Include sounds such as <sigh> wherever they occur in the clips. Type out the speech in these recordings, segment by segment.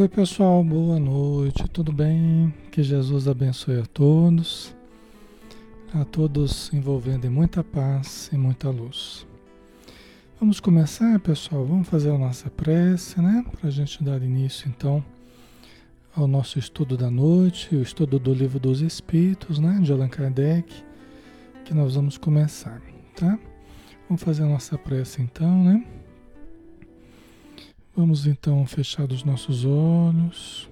Oi, pessoal, boa noite, tudo bem? Que Jesus abençoe a todos, a todos envolvendo em muita paz e muita luz. Vamos começar, pessoal, vamos fazer a nossa prece, né? Para a gente dar início, então, ao nosso estudo da noite, o estudo do Livro dos Espíritos, né? De Allan Kardec, que nós vamos começar, tá? Vamos fazer a nossa prece, então, né? Vamos então fechar os nossos olhos,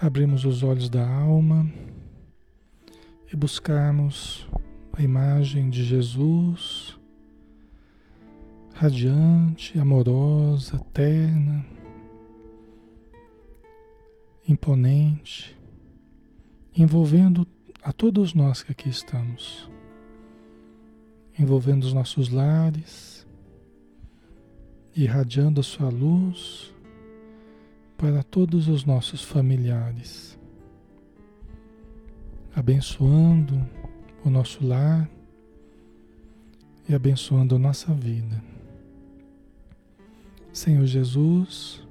abrimos os olhos da alma e buscarmos a imagem de Jesus, radiante, amorosa, terna, imponente, envolvendo a todos nós que aqui estamos, envolvendo os nossos lares irradiando a sua luz para todos os nossos familiares, abençoando o nosso lar e abençoando a nossa vida. Senhor Jesus,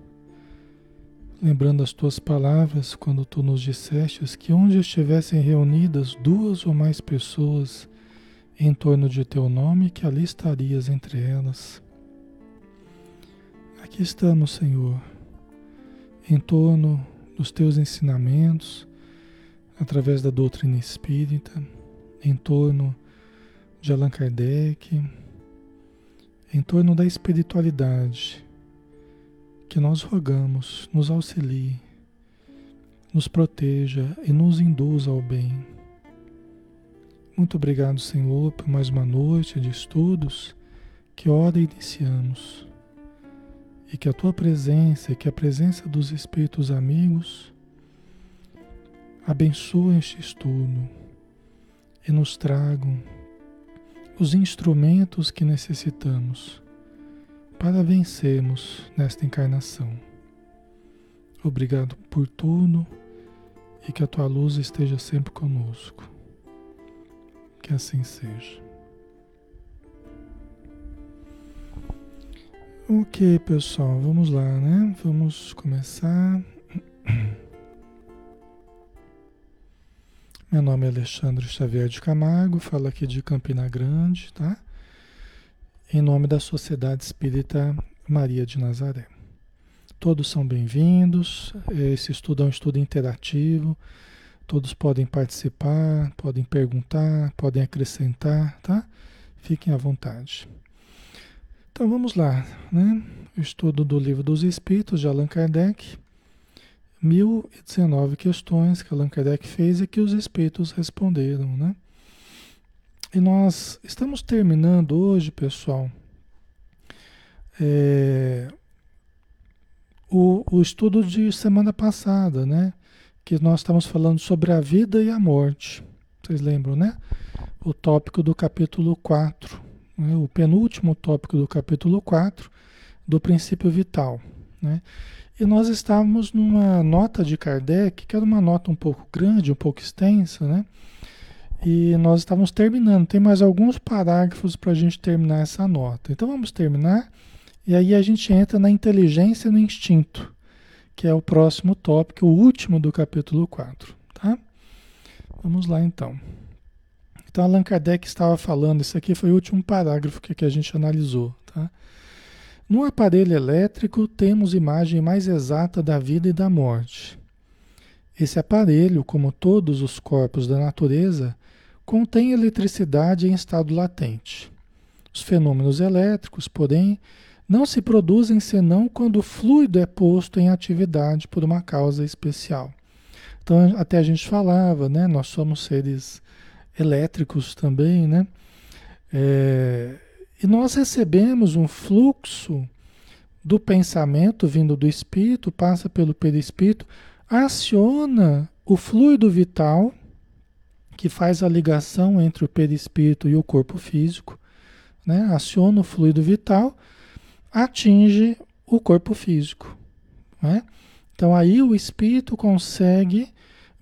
lembrando as tuas palavras quando tu nos dissestes que onde estivessem reunidas duas ou mais pessoas em torno de teu nome, que ali estarias entre elas. Aqui estamos, Senhor, em torno dos teus ensinamentos, através da doutrina espírita, em torno de Allan Kardec, em torno da espiritualidade, que nós rogamos, nos auxilie, nos proteja e nos induza ao bem. Muito obrigado, Senhor, por mais uma noite de estudos. Que hora iniciamos? E que a tua presença e que a presença dos espíritos amigos abençoem este estudo e nos tragam os instrumentos que necessitamos para vencermos nesta encarnação. Obrigado por tudo e que a tua luz esteja sempre conosco. Que assim seja. Ok, pessoal, vamos lá, né? Vamos começar. <clears throat> Meu nome é Alexandre Xavier de Camargo, falo aqui de Campina Grande, tá? Em nome da Sociedade Espírita Maria de Nazaré. Todos são bem-vindos. Esse estudo é um estudo interativo. Todos podem participar, podem perguntar, podem acrescentar, tá? Fiquem à vontade. Então vamos lá, né? Estudo do Livro dos Espíritos de Allan Kardec. 1019 questões que Allan Kardec fez e que os espíritos responderam, né? E nós estamos terminando hoje, pessoal, é, o, o estudo de semana passada, né? Que nós estamos falando sobre a vida e a morte. Vocês lembram, né? O tópico do capítulo 4 né, o penúltimo tópico do capítulo 4 do princípio vital. Né? E nós estávamos numa nota de Kardec, que era uma nota um pouco grande, um pouco extensa, né? E nós estávamos terminando. Tem mais alguns parágrafos para a gente terminar essa nota. Então vamos terminar. E aí a gente entra na inteligência e no instinto, que é o próximo tópico, o último do capítulo 4. Tá? Vamos lá então. Então, Allan Kardec estava falando, isso aqui foi o último parágrafo que, que a gente analisou. Tá? No aparelho elétrico, temos imagem mais exata da vida e da morte. Esse aparelho, como todos os corpos da natureza, contém eletricidade em estado latente. Os fenômenos elétricos, porém, não se produzem senão quando o fluido é posto em atividade por uma causa especial. Então, até a gente falava, né? Nós somos seres elétricos também, né? É, e nós recebemos um fluxo do pensamento vindo do espírito, passa pelo perispírito, aciona o fluido vital que faz a ligação entre o perispírito e o corpo físico, né? Aciona o fluido vital, atinge o corpo físico, né? Então aí o espírito consegue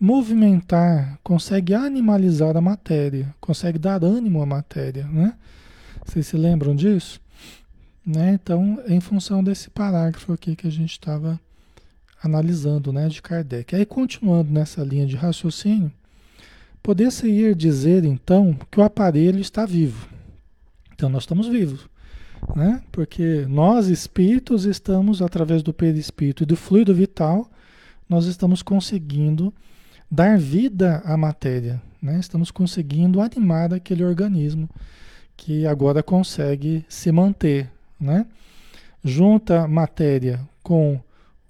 movimentar, consegue animalizar a matéria, consegue dar ânimo à matéria, né? Vocês se lembram disso? Né? Então, em função desse parágrafo aqui que a gente estava analisando, né, de Kardec. Aí, continuando nessa linha de raciocínio, poder-se ir dizer, então, que o aparelho está vivo. Então, nós estamos vivos, né? Porque nós, espíritos, estamos, através do perispírito e do fluido vital, nós estamos conseguindo dar vida à matéria, né? Estamos conseguindo animar aquele organismo que agora consegue se manter, né? Junta matéria com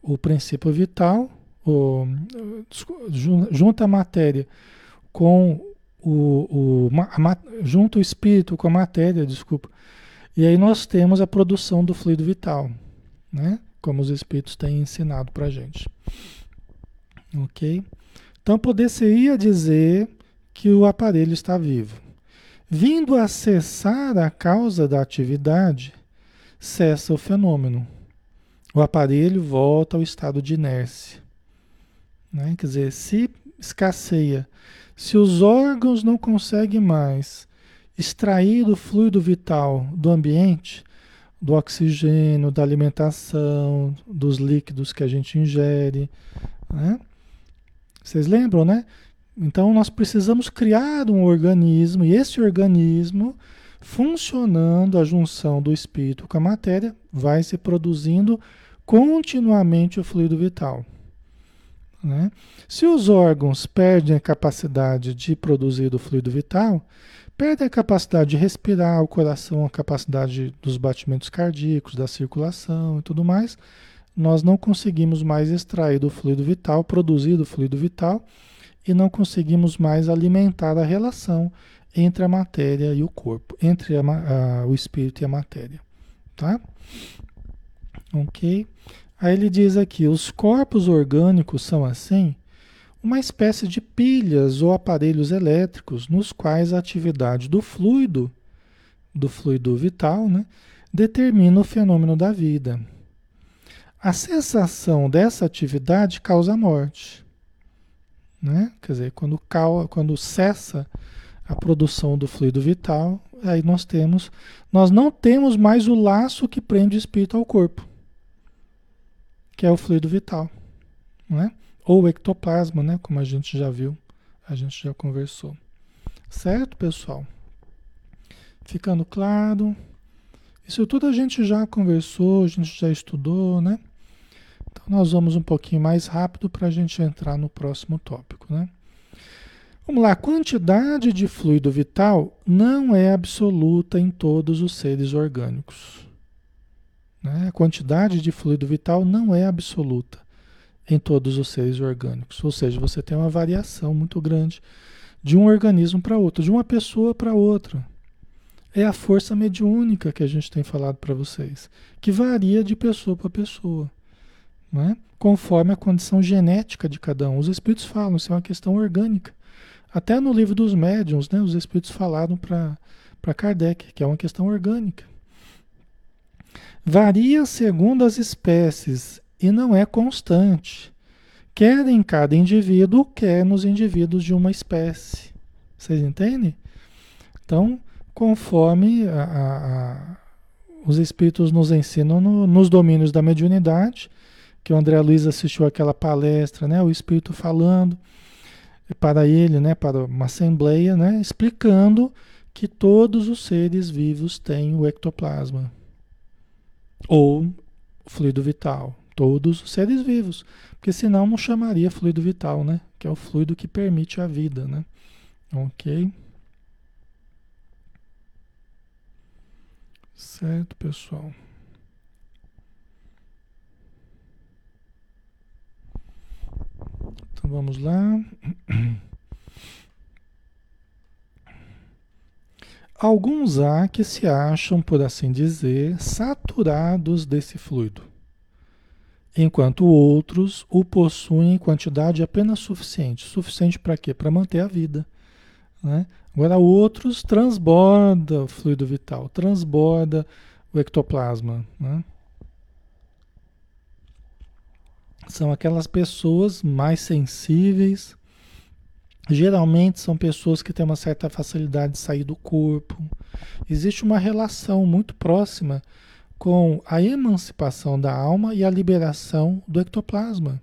o princípio vital, o, junta a matéria com o, o a, junta o espírito com a matéria, desculpa, e aí nós temos a produção do fluido vital, né? Como os espíritos têm ensinado para gente, ok? Então poder-se-ia dizer que o aparelho está vivo. Vindo a cessar a causa da atividade, cessa o fenômeno. O aparelho volta ao estado de inércia. Né? Quer dizer, se escasseia, se os órgãos não conseguem mais extrair o fluido vital do ambiente, do oxigênio, da alimentação, dos líquidos que a gente ingere, né? Vocês lembram, né? Então nós precisamos criar um organismo e esse organismo funcionando a junção do espírito com a matéria vai se produzindo continuamente o fluido vital. Né? Se os órgãos perdem a capacidade de produzir o fluido vital, perdem a capacidade de respirar, o coração, a capacidade dos batimentos cardíacos, da circulação e tudo mais, nós não conseguimos mais extrair do fluido vital, produzir do fluido vital, e não conseguimos mais alimentar a relação entre a matéria e o corpo, entre a, a, o espírito e a matéria. Tá? Ok? Aí ele diz aqui: os corpos orgânicos são assim, uma espécie de pilhas ou aparelhos elétricos nos quais a atividade do fluido, do fluido vital, né, determina o fenômeno da vida. A cessação dessa atividade causa morte. Né? Quer dizer, quando, quando cessa a produção do fluido vital, aí nós temos, nós não temos mais o laço que prende o espírito ao corpo, que é o fluido vital, né? Ou o ectoplasma, né? Como a gente já viu, a gente já conversou. Certo, pessoal? Ficando claro? Isso tudo a gente já conversou, a gente já estudou, né? Então nós vamos um pouquinho mais rápido para a gente entrar no próximo tópico, né? Vamos lá, a quantidade de fluido vital não é absoluta em todos os seres orgânicos. Né? A quantidade de fluido vital não é absoluta em todos os seres orgânicos. Ou seja, você tem uma variação muito grande de um organismo para outro, de uma pessoa para outra. É a força mediúnica que a gente tem falado para vocês, que varia de pessoa para pessoa né? conforme a condição genética de cada um. Os espíritos falam, isso é uma questão orgânica. Até no livro dos médiuns, né, os espíritos falaram para Kardec, que é uma questão orgânica. Varia segundo as espécies e não é constante, quer em cada indivíduo, quer nos indivíduos de uma espécie. Vocês entendem? Então, conforme a, a, a, os espíritos nos ensinam no, nos domínios da mediunidade, que o André Luiz assistiu aquela palestra, né, o Espírito falando para ele, né, para uma assembleia, né, explicando que todos os seres vivos têm o ectoplasma ou fluido vital, todos os seres vivos, porque senão não chamaria fluido vital, né, que é o fluido que permite a vida, né? OK? Certo, pessoal. Então vamos lá. <clears throat> Alguns há que se acham, por assim dizer, saturados desse fluido, enquanto outros o possuem em quantidade apenas suficiente. Suficiente para quê? Para manter a vida. Né? Agora, outros transborda o fluido vital, transborda o ectoplasma. Né? São aquelas pessoas mais sensíveis. Geralmente são pessoas que têm uma certa facilidade de sair do corpo. Existe uma relação muito próxima com a emancipação da alma e a liberação do ectoplasma.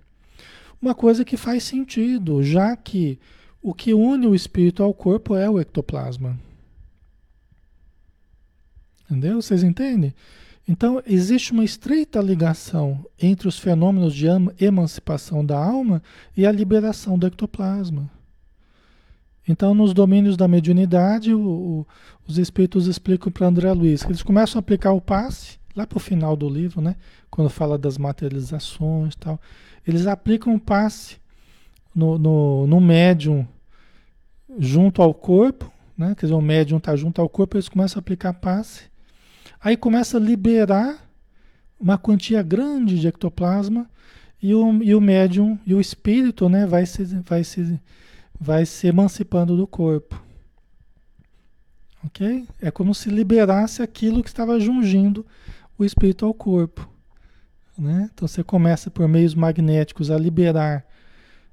Uma coisa que faz sentido, já que o que une o espírito ao corpo é o ectoplasma. Entendeu? Vocês entendem? Então, existe uma estreita ligação entre os fenômenos de emancipação da alma e a liberação do ectoplasma. Então, nos domínios da mediunidade, o, o, os espíritos explicam para André Luiz que eles começam a aplicar o passe, lá para o final do livro, né? quando fala das materializações e tal. Eles aplicam o passe no, no, no médium junto ao corpo, né? quer dizer, o médium está junto ao corpo, eles começam a aplicar passe Aí começa a liberar uma quantia grande de ectoplasma e o, e o médium e o espírito né, vai, se, vai, se, vai se emancipando do corpo. Ok? É como se liberasse aquilo que estava jungindo o espírito ao corpo. Né? Então você começa por meios magnéticos a liberar,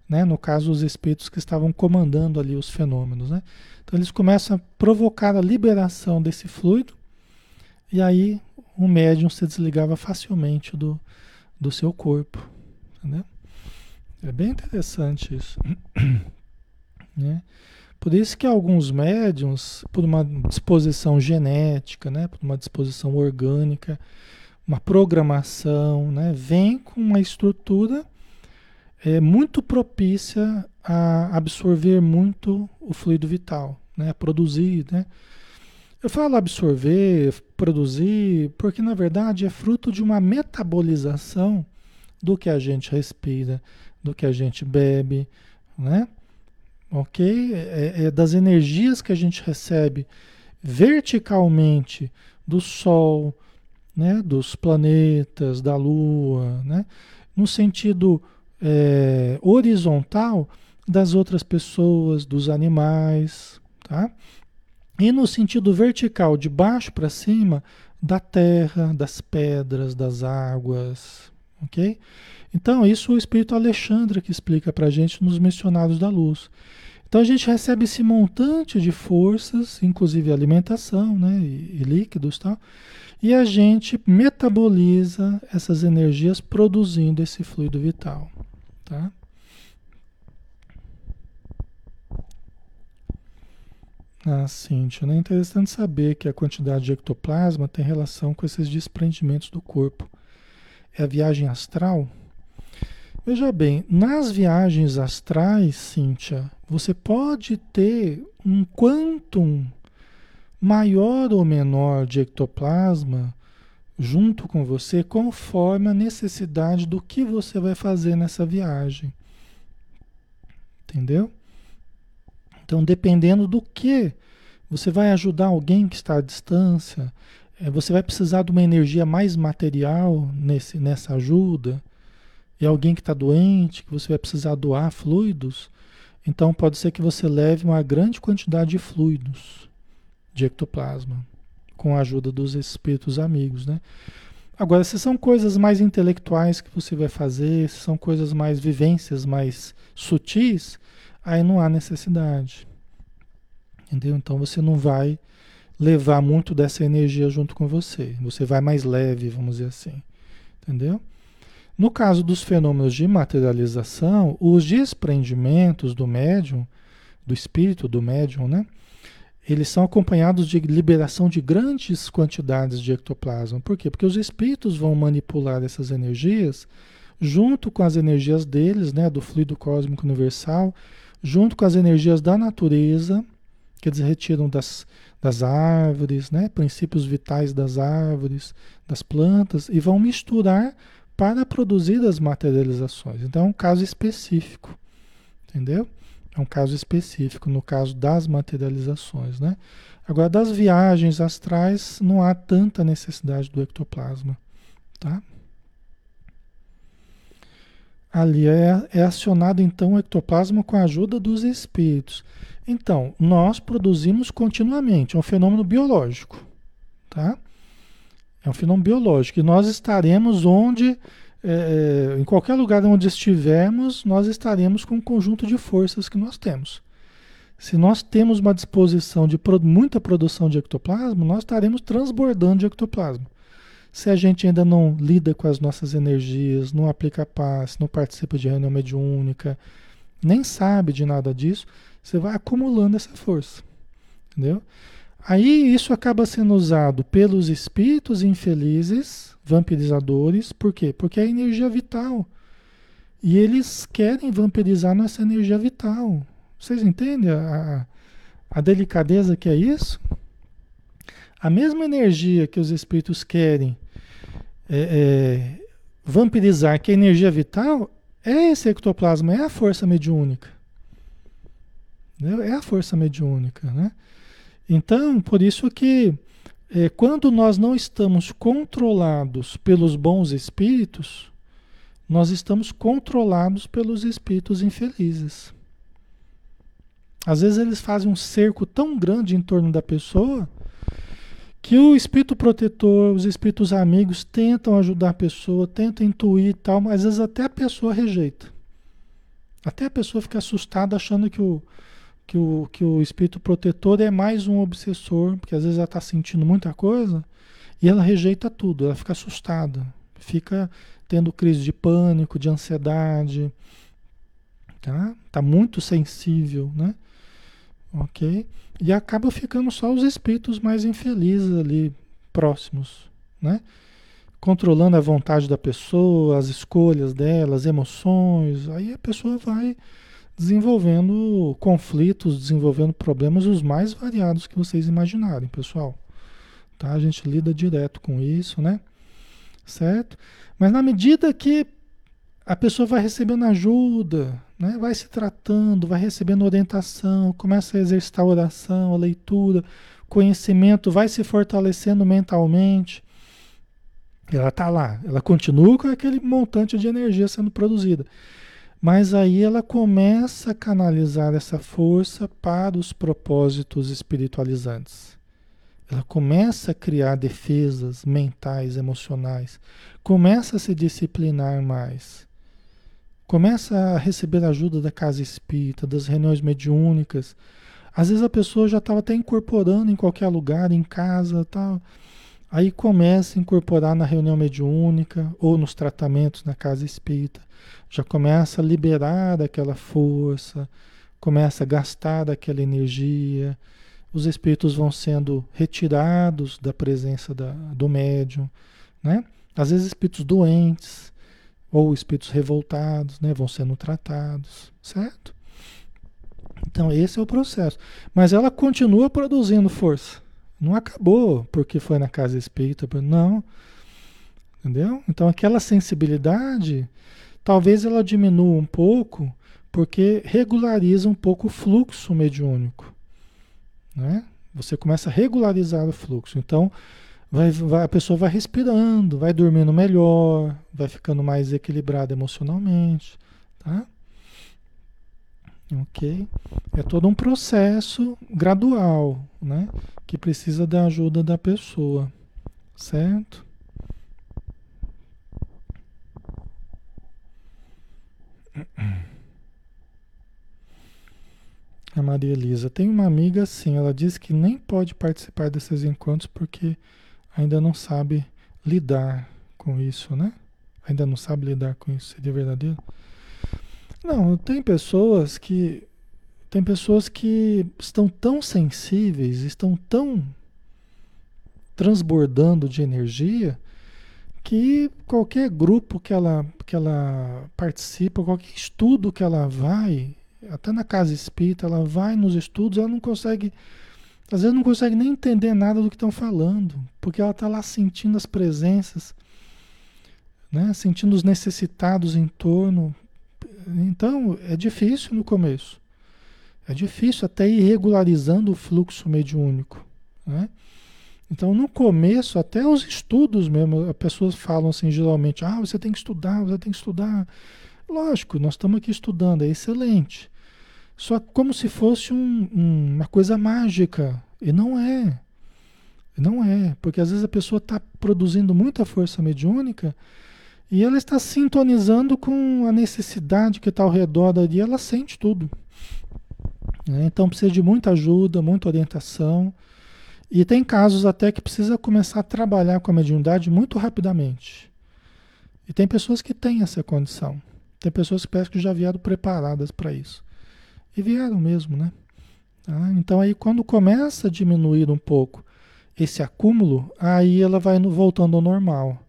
né? no caso, os espíritos que estavam comandando ali os fenômenos. Né? Então eles começam a provocar a liberação desse fluido e aí o médium se desligava facilmente do, do seu corpo. Entendeu? É bem interessante isso. <coughs> né? Por isso que alguns médiums, por uma disposição genética, né, por uma disposição orgânica, uma programação, né, vem com uma estrutura é, muito propícia a absorver muito o fluido vital, né, a produzir, né, eu falo absorver, produzir, porque na verdade é fruto de uma metabolização do que a gente respira, do que a gente bebe, né? Ok? É, é das energias que a gente recebe verticalmente do Sol, né? dos planetas, da Lua, né? no sentido é, horizontal das outras pessoas, dos animais, tá? E no sentido vertical, de baixo para cima, da terra, das pedras, das águas, ok? Então, isso o Espírito Alexandre que explica para a gente nos Missionários da Luz. Então, a gente recebe esse montante de forças, inclusive alimentação, né, e, e líquidos, tal, e a gente metaboliza essas energias produzindo esse fluido vital, tá? Ah, Cíntia, né? É interessante saber que a quantidade de ectoplasma tem relação com esses desprendimentos do corpo. É a viagem astral? Veja bem, nas viagens astrais, Cíntia, você pode ter um quantum maior ou menor de ectoplasma junto com você, conforme a necessidade do que você vai fazer nessa viagem. Entendeu? Então, dependendo do que você vai ajudar alguém que está à distância, é, você vai precisar de uma energia mais material nesse, nessa ajuda, e alguém que está doente, que você vai precisar doar fluidos, então pode ser que você leve uma grande quantidade de fluidos de ectoplasma, com a ajuda dos espíritos amigos, né? Agora, se são coisas mais intelectuais que você vai fazer, se são coisas mais vivências mais sutis, aí não há necessidade. Entendeu? Então você não vai levar muito dessa energia junto com você. Você vai mais leve, vamos dizer assim. Entendeu? No caso dos fenômenos de materialização, os desprendimentos do médium, do espírito do médium, né? Eles são acompanhados de liberação de grandes quantidades de ectoplasma. Por quê? Porque os espíritos vão manipular essas energias junto com as energias deles, né, do fluido cósmico universal, junto com as energias da natureza, que eles retiram das, das árvores, né, princípios vitais das árvores, das plantas, e vão misturar para produzir as materializações. Então é um caso específico, entendeu? É um caso específico no caso das materializações, né? Agora, das viagens astrais, não há tanta necessidade do ectoplasma, tá? Ali é, é acionado então o ectoplasma com a ajuda dos espíritos. Então, nós produzimos continuamente, é um fenômeno biológico, tá? É um fenômeno biológico e nós estaremos onde, é, é em qualquer lugar onde estivermos, nós estaremos com um conjunto de forças que nós temos. Se nós temos uma disposição de muita produção de ectoplasma, nós estaremos transbordando de ectoplasma. Se a gente ainda não lida com as nossas energias, não aplica paz, não participa de reunião mediúnica, nem sabe de nada disso, você vai acumulando essa força. Entendeu? Aí isso acaba sendo usado pelos espíritos infelizes, vampirizadores, por quê? Porque é energia vital. E eles querem vampirizar nossa energia vital. Vocês entendem a, a delicadeza que é isso? A mesma energia que os espíritos querem é, é, vampirizar, que é energia vital, é esse ectoplasma, é a força mediúnica. É a força mediúnica, né? Então, por isso que é, quando nós não estamos controlados pelos bons espíritos, nós estamos controlados pelos espíritos infelizes. Às vezes eles fazem um cerco tão grande em torno da pessoa que o espírito protetor, os espíritos amigos tentam ajudar a pessoa, tentam intuir e tal, mas às vezes até a pessoa rejeita. Até a pessoa fica assustada achando que o, que o, que o espírito protetor é mais um obsessor, porque às vezes ela está sentindo muita coisa e ela rejeita tudo, ela fica assustada, fica tendo crise de pânico, de ansiedade, tá? Tá muito sensível, né? Ok? E acaba ficando só os espíritos mais infelizes ali próximos, né? Controlando a vontade da pessoa, as escolhas dela, as emoções, aí a pessoa vai desenvolvendo conflitos, desenvolvendo problemas os mais variados que vocês imaginarem, pessoal. Tá? A gente lida direto com isso, né? Certo? Mas na medida que a pessoa vai recebendo ajuda, né? vai se tratando, vai recebendo orientação, começa a exercitar a oração, a leitura, conhecimento, vai se fortalecendo mentalmente. Ela está lá, ela continua com aquele montante de energia sendo produzida. Mas aí ela começa a canalizar essa força para os propósitos espiritualizantes. Ela começa a criar defesas mentais, emocionais, começa a se disciplinar mais, começa a receber ajuda da casa espírita, das reuniões mediúnicas. Às vezes a pessoa já estava até incorporando em qualquer lugar, em casa, tal. Aí começa a incorporar na reunião mediúnica ou nos tratamentos na casa espírita já começa a liberar daquela força, começa a gastar daquela energia, os espíritos vão sendo retirados da presença da, do médium, né? Às vezes espíritos doentes ou espíritos revoltados, né, vão sendo tratados, certo? Então esse é o processo. Mas ela continua produzindo força. Não acabou porque foi na casa espírita, não. Entendeu? Então aquela sensibilidade Talvez ela diminua um pouco, porque regulariza um pouco o fluxo mediúnico. Né? Você começa a regularizar o fluxo. Então, vai, vai, a pessoa vai respirando, vai dormindo melhor, vai ficando mais equilibrada emocionalmente. Tá? Ok? É todo um processo gradual, né? Que precisa da ajuda da pessoa, certo? A Maria Elisa. Tem uma amiga assim, ela diz que nem pode participar desses encontros porque ainda não sabe lidar com isso, né? Ainda não sabe lidar com isso, seria verdadeiro? Não, tem pessoas que tem pessoas que estão tão sensíveis, estão tão transbordando de energia que qualquer grupo que ela, que ela participa, qualquer estudo que ela vai, até na casa espírita, ela vai nos estudos, ela não consegue, às vezes não consegue nem entender nada do que estão falando, porque ela está lá sentindo as presenças, né? sentindo os necessitados em torno. Então, é difícil no começo. É difícil até ir regularizando o fluxo mediúnico. Né? Então, no começo, até os estudos mesmo, as pessoas falam assim, geralmente, ah, você tem que estudar, você tem que estudar. Lógico, nós estamos aqui estudando, é excelente. Só como se fosse um, um, uma coisa mágica. E não é. Não é. Porque às vezes a pessoa está produzindo muita força mediúnica e ela está sintonizando com a necessidade que está ao redor dali, ela sente tudo. Né? Então precisa de muita ajuda, muita orientação. E tem casos até que precisa começar a trabalhar com a mediunidade muito rapidamente. E tem pessoas que têm essa condição. Tem pessoas que parece que já vieram preparadas para isso. E vieram mesmo, né? Tá? Então aí quando começa a diminuir um pouco esse acúmulo, aí ela vai voltando ao normal.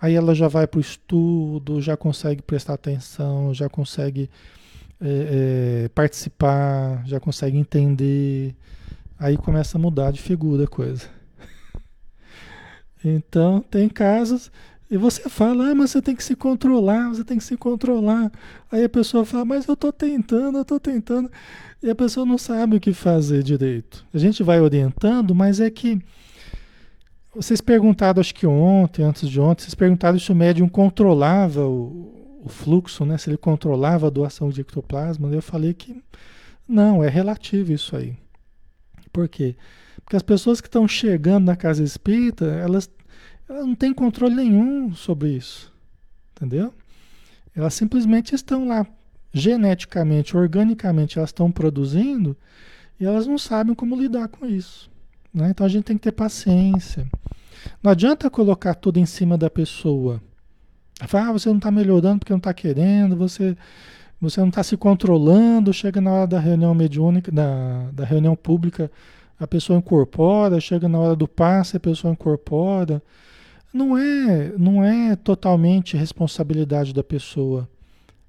Aí ela já vai para o estudo, já consegue prestar atenção, já consegue é, é, participar, já consegue entender. Aí começa a mudar de figura a coisa. <laughs> Então, tem casos. E você fala, ah, mas você tem que se controlar, você tem que se controlar. Aí a pessoa fala, mas eu estou tentando, eu estou tentando. E a pessoa não sabe o que fazer direito. A gente vai orientando, mas é que vocês perguntaram, acho que ontem, antes de ontem, vocês perguntaram se o médium controlava o, o fluxo, né? Se ele controlava a doação de ectoplasma. Eu falei que não, é relativo isso aí. Por quê? Porque as pessoas que estão chegando na casa espírita, elas, elas não têm controle nenhum sobre isso. Entendeu? Elas simplesmente estão lá, geneticamente, organicamente, elas estão produzindo e elas não sabem como lidar com isso. Né? Então a gente tem que ter paciência. Não adianta colocar tudo em cima da pessoa. Falar, ah, você não está melhorando porque não está querendo, você, você não está se controlando, chega na hora da reunião mediúnica, da, da reunião pública, a pessoa incorpora, chega na hora do passe, a pessoa incorpora. Não é, não é totalmente responsabilidade da pessoa.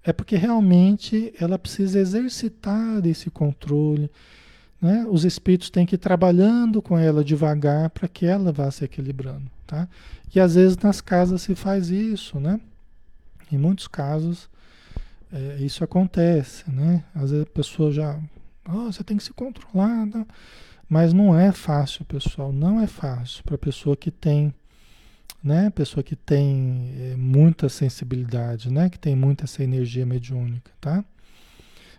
É porque realmente ela precisa exercitar esse controle, né? Os espíritos têm que ir trabalhando com ela devagar para que ela vá se equilibrando. Tá? E às vezes nas casas se faz isso, né? Em muitos casos é, isso acontece, né? Às vezes a pessoa já, oh, você tem que se controlar, né? mas não é fácil, pessoal, não é fácil para a pessoa que tem, né? Pessoa que tem é, muita sensibilidade, né? Que tem muita essa energia mediúnica, tá?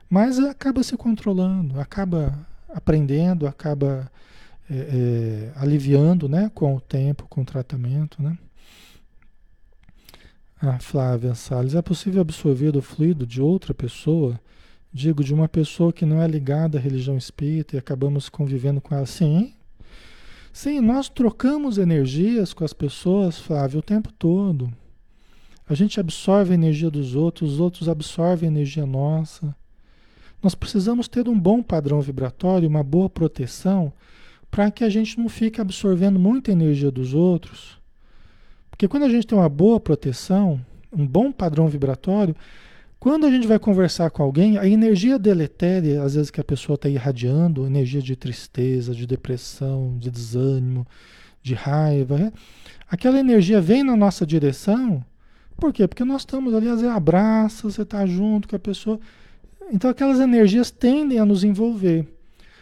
Mas acaba se controlando, acaba aprendendo, acaba é, é, aliviando né, com o tempo, com o tratamento. Né? A Flávia Salles, é possível absorver o fluido de outra pessoa? Digo, de uma pessoa que não é ligada à religião espírita e acabamos convivendo com ela? Sim. Sim, nós trocamos energias com as pessoas, Flávia, o tempo todo. A gente absorve a energia dos outros, os outros absorvem a energia nossa. Nós precisamos ter um bom padrão vibratório, uma boa proteção, para que a gente não fique absorvendo muita energia dos outros. Porque quando a gente tem uma boa proteção, um bom padrão vibratório, quando a gente vai conversar com alguém, a energia deletéria, às vezes que a pessoa está irradiando, energia de tristeza, de depressão, de desânimo, de raiva, né? aquela energia vem na nossa direção. Por quê? Porque nós estamos ali, às vezes abraça, você está junto com a pessoa. Então aquelas energias tendem a nos envolver.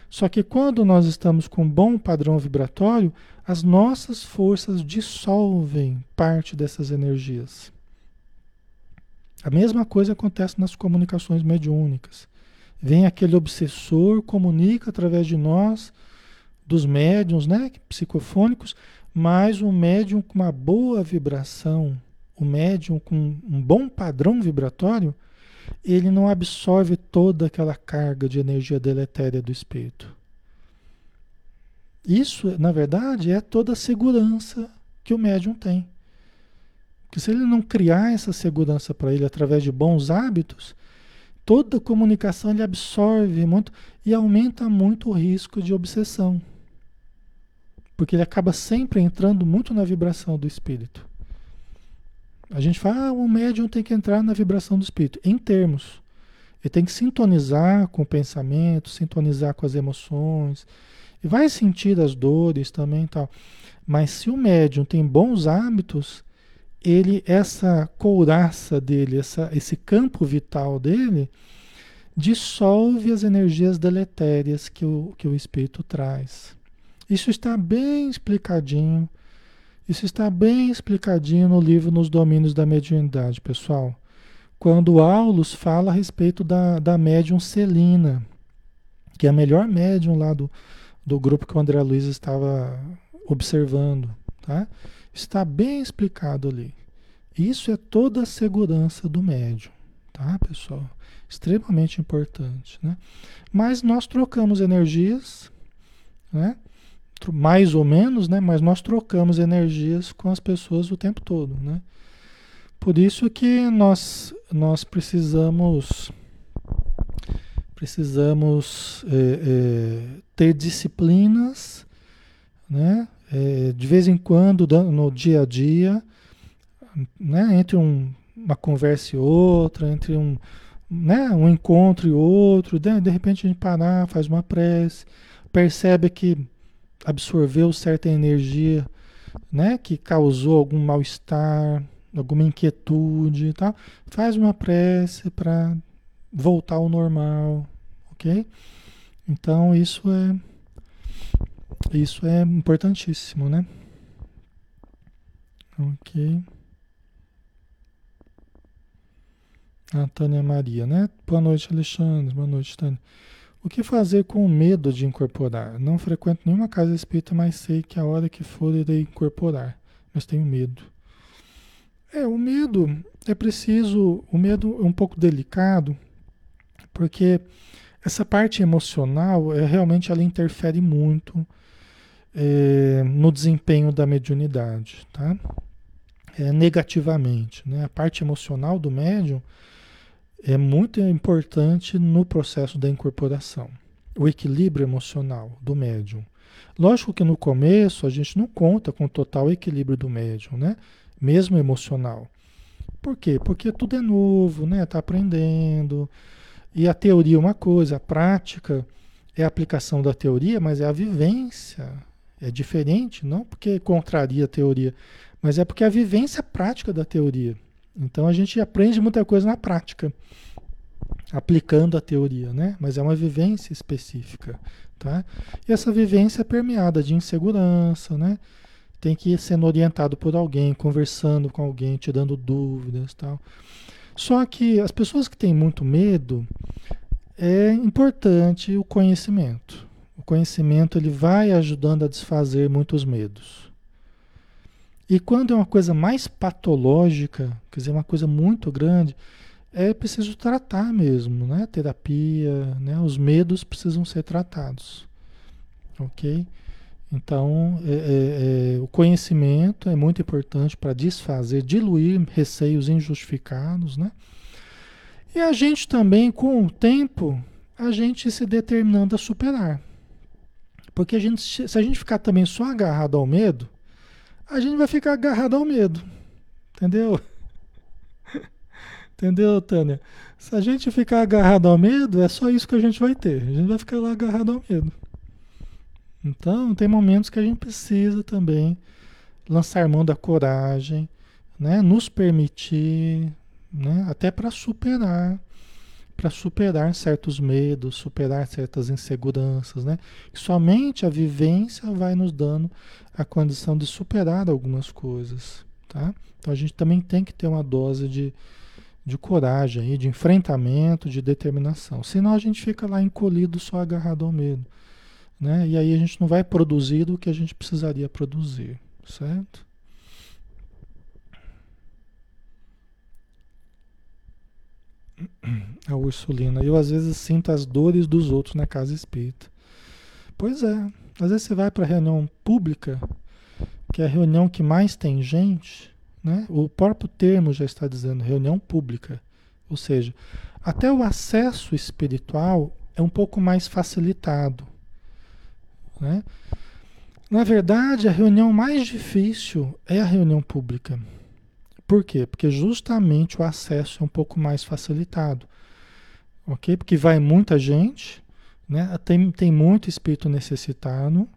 Só que quando nós estamos com um bom padrão vibratório, as nossas forças dissolvem parte dessas energias. A mesma coisa acontece nas comunicações mediúnicas. Vem aquele obsessor, comunica através de nós, dos médiums, né, psicofônicos, mas um médium com uma boa vibração, o um médium com um bom padrão vibratório, ele não absorve toda aquela carga de energia deletéria do espírito. Isso, na verdade, é toda a segurança que o médium tem. Porque se ele não criar essa segurança para ele através de bons hábitos, toda comunicação ele absorve muito e aumenta muito o risco de obsessão. Porque ele acaba sempre entrando muito na vibração do espírito. A gente fala, ah, o médium tem que entrar na vibração do espírito, em termos. Ele tem que sintonizar com o pensamento, sintonizar com as emoções, e vai sentir as dores também tal. Mas se o médium tem bons hábitos, ele, essa couraça dele, essa, esse campo vital dele, dissolve as energias deletérias que o, que o espírito traz. Isso está bem explicadinho isso está bem explicadinho no livro Nos Domínios da Mediunidade, pessoal. Quando Aulus fala a respeito da, da médium Celina, que é a melhor médium lá do, do grupo que o André Luiz estava observando. Tá? Está bem explicado ali. Isso é toda a segurança do médium, tá, pessoal? Extremamente importante, né? Mas nós trocamos energias, né? mais ou menos, né? Mas nós trocamos energias com as pessoas o tempo todo, né? Por isso que nós, nós precisamos precisamos é, é, ter disciplinas, né? É, de vez em quando, no dia a dia, né? Entre um, uma conversa e outra, entre um, né? um encontro e outro, de, de repente a gente parar, faz uma prece, percebe que absorveu certa energia, né? Que causou algum mal-estar, alguma inquietude e tal, faz uma prece para voltar ao normal, ok? Então isso é isso é importantíssimo, né? Ok. A Tânia Maria, né? Boa noite, Alexandre. Boa noite, Tânia. O que fazer com o medo de incorporar? Não frequento nenhuma casa espírita, mas sei que a hora que for irei incorporar. Mas tenho medo. É, o medo é preciso. O medo é um pouco delicado, porque essa parte emocional é, realmente ela interfere muito é, no desempenho da mediunidade, tá? É, negativamente. Né? A parte emocional do médium é muito importante no processo da incorporação. O equilíbrio emocional do médium. Lógico que no começo a gente não conta com o total equilíbrio do médium, né? mesmo emocional. Por quê? Porque tudo é novo, né? Está aprendendo. E a teoria é uma coisa, a prática é a aplicação da teoria, mas é a vivência. É diferente, não porque contraria a teoria, mas é porque é a vivência prática da teoria. Então a gente aprende muita coisa na prática, aplicando a teoria, né? Mas é uma vivência específica, tá? E essa vivência é permeada de insegurança, né? tem que ir sendo orientado por alguém, conversando com alguém, te dando dúvidas tal. Só que as pessoas que têm muito medo, é importante o conhecimento. O conhecimento ele vai ajudando a desfazer muitos medos. E quando é uma coisa mais patológica, quer dizer, uma coisa muito grande, é preciso tratar mesmo, né? Terapia, né? Os medos precisam ser tratados, ok? Então, é, é, é, o conhecimento é muito importante para desfazer, diluir receios injustificados, né? E a gente também, com o tempo, a gente se determinando a superar. Porque a gente, se a gente ficar também só agarrado ao medo, a gente vai ficar agarrado ao medo. Entendeu? <laughs> Entendeu, Tânia? Se a gente ficar agarrado ao medo, é só isso que a gente vai ter. A gente vai ficar lá agarrado ao medo. Então, tem momentos que a gente precisa também lançar mão da coragem, né? nos permitir, né? até para superar, para superar certos medos, superar certas inseguranças. Né? Somente a vivência vai nos dando a condição de superar algumas coisas. Tá? Então, a gente também tem que ter uma dose de, de coragem, de enfrentamento, de determinação. Senão, a gente fica lá encolhido, só agarrado ao medo. Né? E aí a gente não vai produzir o que a gente precisaria produzir, certo? <clears throat> A Ursulina, eu às vezes sinto as dores dos outros na casa espírita. Pois é, às vezes você vai para reunião pública, que é a reunião que mais tem gente, né? O próprio termo já está dizendo reunião pública. Ou seja, até o acesso espiritual é um pouco mais facilitado. Né? Na verdade, a reunião mais difícil é a reunião pública. Por quê? Porque justamente o acesso é um pouco mais facilitado. Ok? Porque vai muita gente, né? tem, tem muito espírito necessitado.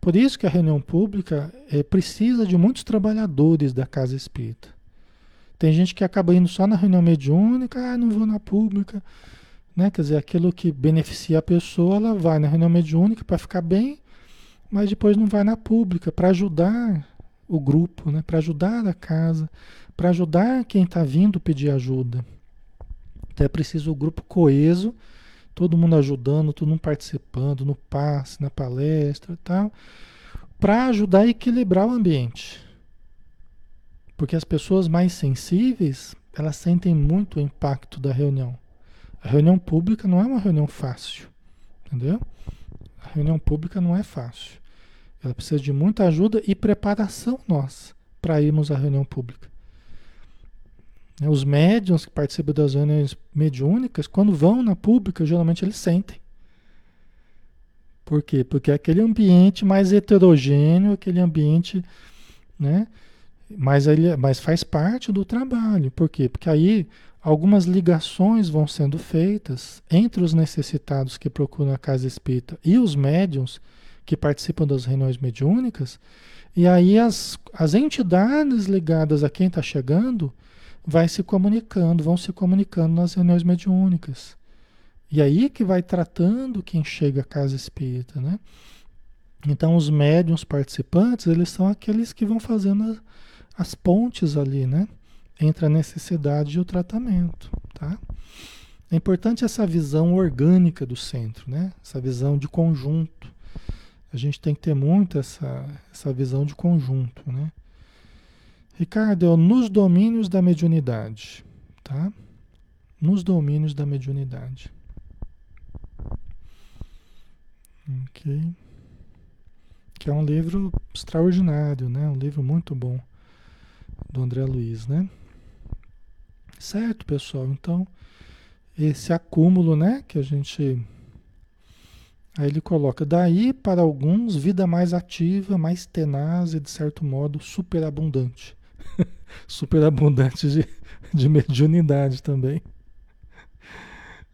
Por isso que a reunião pública é, precisa de muitos trabalhadores da casa espírita. Tem gente que acaba indo só na reunião mediúnica, ah, não vou na pública. Né? Quer dizer, aquilo que beneficia a pessoa, ela vai na reunião mediúnica para ficar bem, mas depois não vai na pública para ajudar o grupo, né? para ajudar a casa, para ajudar quem está vindo pedir ajuda. Então é preciso o grupo coeso, todo mundo ajudando, todo mundo participando no passe, na palestra e tal, para ajudar a equilibrar o ambiente. Porque as pessoas mais sensíveis, elas sentem muito o impacto da reunião. A reunião pública não é uma reunião fácil, entendeu? A reunião pública não é fácil. Ela precisa de muita ajuda e preparação nossa para irmos à reunião pública. Os médiums que participam das reuniões mediúnicas, quando vão na pública, geralmente eles sentem. Por quê? Porque é aquele ambiente mais heterogêneo, aquele ambiente, né? Mas, ele, mas faz parte do trabalho. Por quê? Porque aí algumas ligações vão sendo feitas entre os necessitados que procuram a casa espírita e os médiums que participam das reuniões mediúnicas, e aí as, as entidades ligadas a quem está chegando vai se comunicando, vão se comunicando nas reuniões mediúnicas. E aí que vai tratando quem chega à casa espírita, né? Então os médiums participantes, eles são aqueles que vão fazendo as, as pontes ali, né? Entre a necessidade e o tratamento, tá? É importante essa visão orgânica do centro, né? Essa visão de conjunto. A gente tem que ter muito essa, essa visão de conjunto, né? Ricardo, é nos domínios da mediunidade, tá? Nos domínios da mediunidade. Ok. Que é um livro extraordinário, né? Um livro muito bom do André Luiz, né? Certo, pessoal? Então, esse acúmulo, né, que a gente Aí ele coloca: daí para alguns, vida mais ativa, mais tenaz e, de certo modo, superabundante. <laughs> superabundante de, de mediunidade também.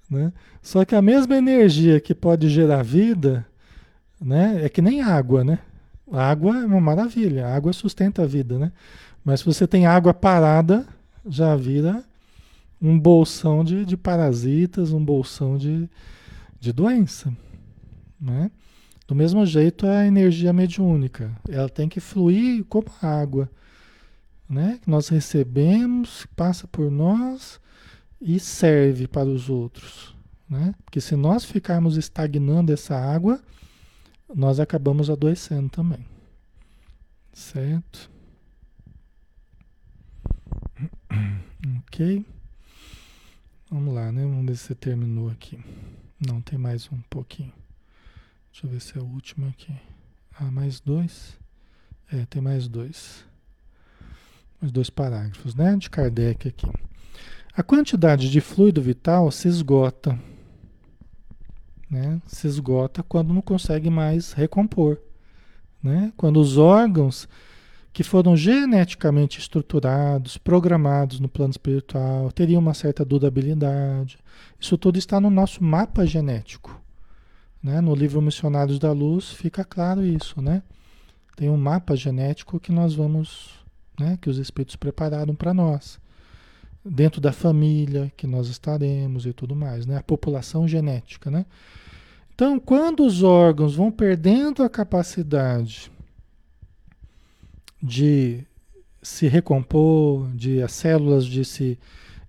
Né? Só que a mesma energia que pode gerar vida, né, é que nem água, né? A água é uma maravilha, a água sustenta a vida, né? Mas se você tem água parada, já vira um bolsão de, de parasitas, um bolsão de, de doença, né? Do mesmo jeito a energia mediúnica, ela tem que fluir como água, né? Que nós recebemos, passa por nós e serve para os outros. Né? Porque se nós ficarmos estagnando essa água, nós acabamos adoecendo também. Certo? Ok. Vamos lá, né? Vamos ver se terminou aqui. Não, tem mais um pouquinho. Deixa eu ver se é o último aqui. Ah, mais dois? É, tem mais dois. Mais dois parágrafos, né? De Kardec aqui. A quantidade de fluido vital se esgota. Né? Se esgota quando não consegue mais recompor. Né? Quando os órgãos que foram geneticamente estruturados, programados no plano espiritual, teriam uma certa durabilidade. Isso tudo está no nosso mapa genético. Né? No livro Missionários da Luz fica claro isso. Né? Tem um mapa genético que nós vamos, né? que os espíritos prepararam para nós dentro da família que nós estaremos e tudo mais, né? A população genética, né? Então, quando os órgãos vão perdendo a capacidade de se recompor, de as células de se,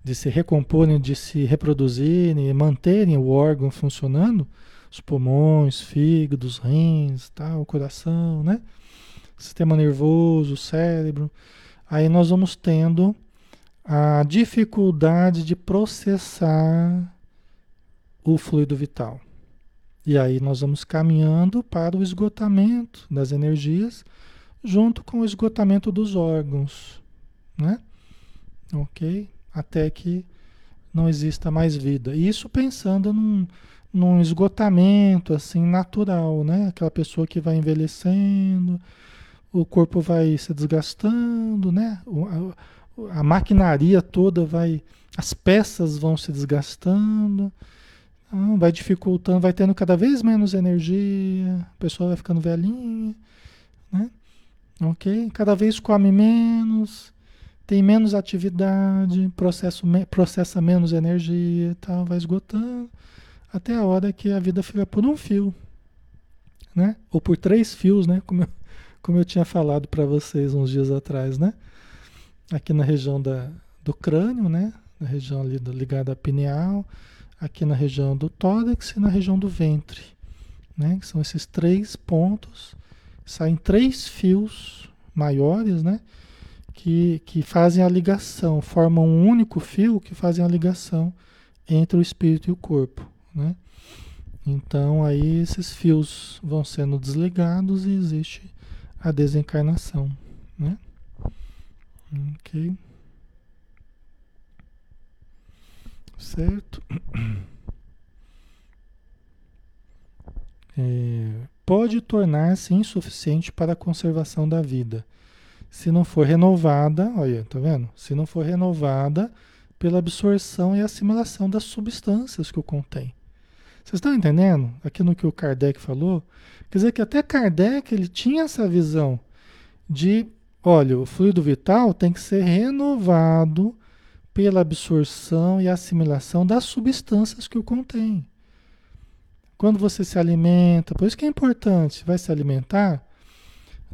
de se recomporem, de se reproduzirem e manterem o órgão funcionando, os pulmões, fígados, rins, tal, o coração, né? Sistema nervoso, cérebro. Aí nós vamos tendo a dificuldade de processar o fluido vital. E aí nós vamos caminhando para o esgotamento das energias, junto com o esgotamento dos órgãos, né? Ok? Até que não exista mais vida. Isso pensando num, num esgotamento assim natural, né? Aquela pessoa que vai envelhecendo, o corpo vai se desgastando, né? O, a maquinaria toda vai, as peças vão se desgastando, então vai dificultando, vai tendo cada vez menos energia, a pessoa vai ficando velhinha, né? Ok? Cada vez come menos, tem menos atividade, processo, processa menos energia tal, vai esgotando, até a hora que a vida fica por um fio, né? Ou por três fios, né? Como eu, como eu tinha falado para vocês uns dias atrás, né? aqui na região da, do crânio, né? Na região ali do, ligada à pineal, aqui na região do tórax e na região do ventre, né? Que são esses três pontos, saem três fios maiores, né? Que, que fazem a ligação, formam um único fio que fazem a ligação entre o espírito e o corpo, né? Então aí esses fios vão sendo desligados e existe a desencarnação, né? Ok. Certo? É, pode tornar-se insuficiente para a conservação da vida, se não for renovada, olha, tá vendo? Se não for renovada pela absorção e assimilação das substâncias que o contém. Vocês estão entendendo aqui no que o Kardec falou? Quer dizer que até Kardec ele tinha essa visão de, olha, o fluido vital tem que ser renovado pela absorção e assimilação das substâncias que o contém. Quando você se alimenta, por isso que é importante, vai se alimentar,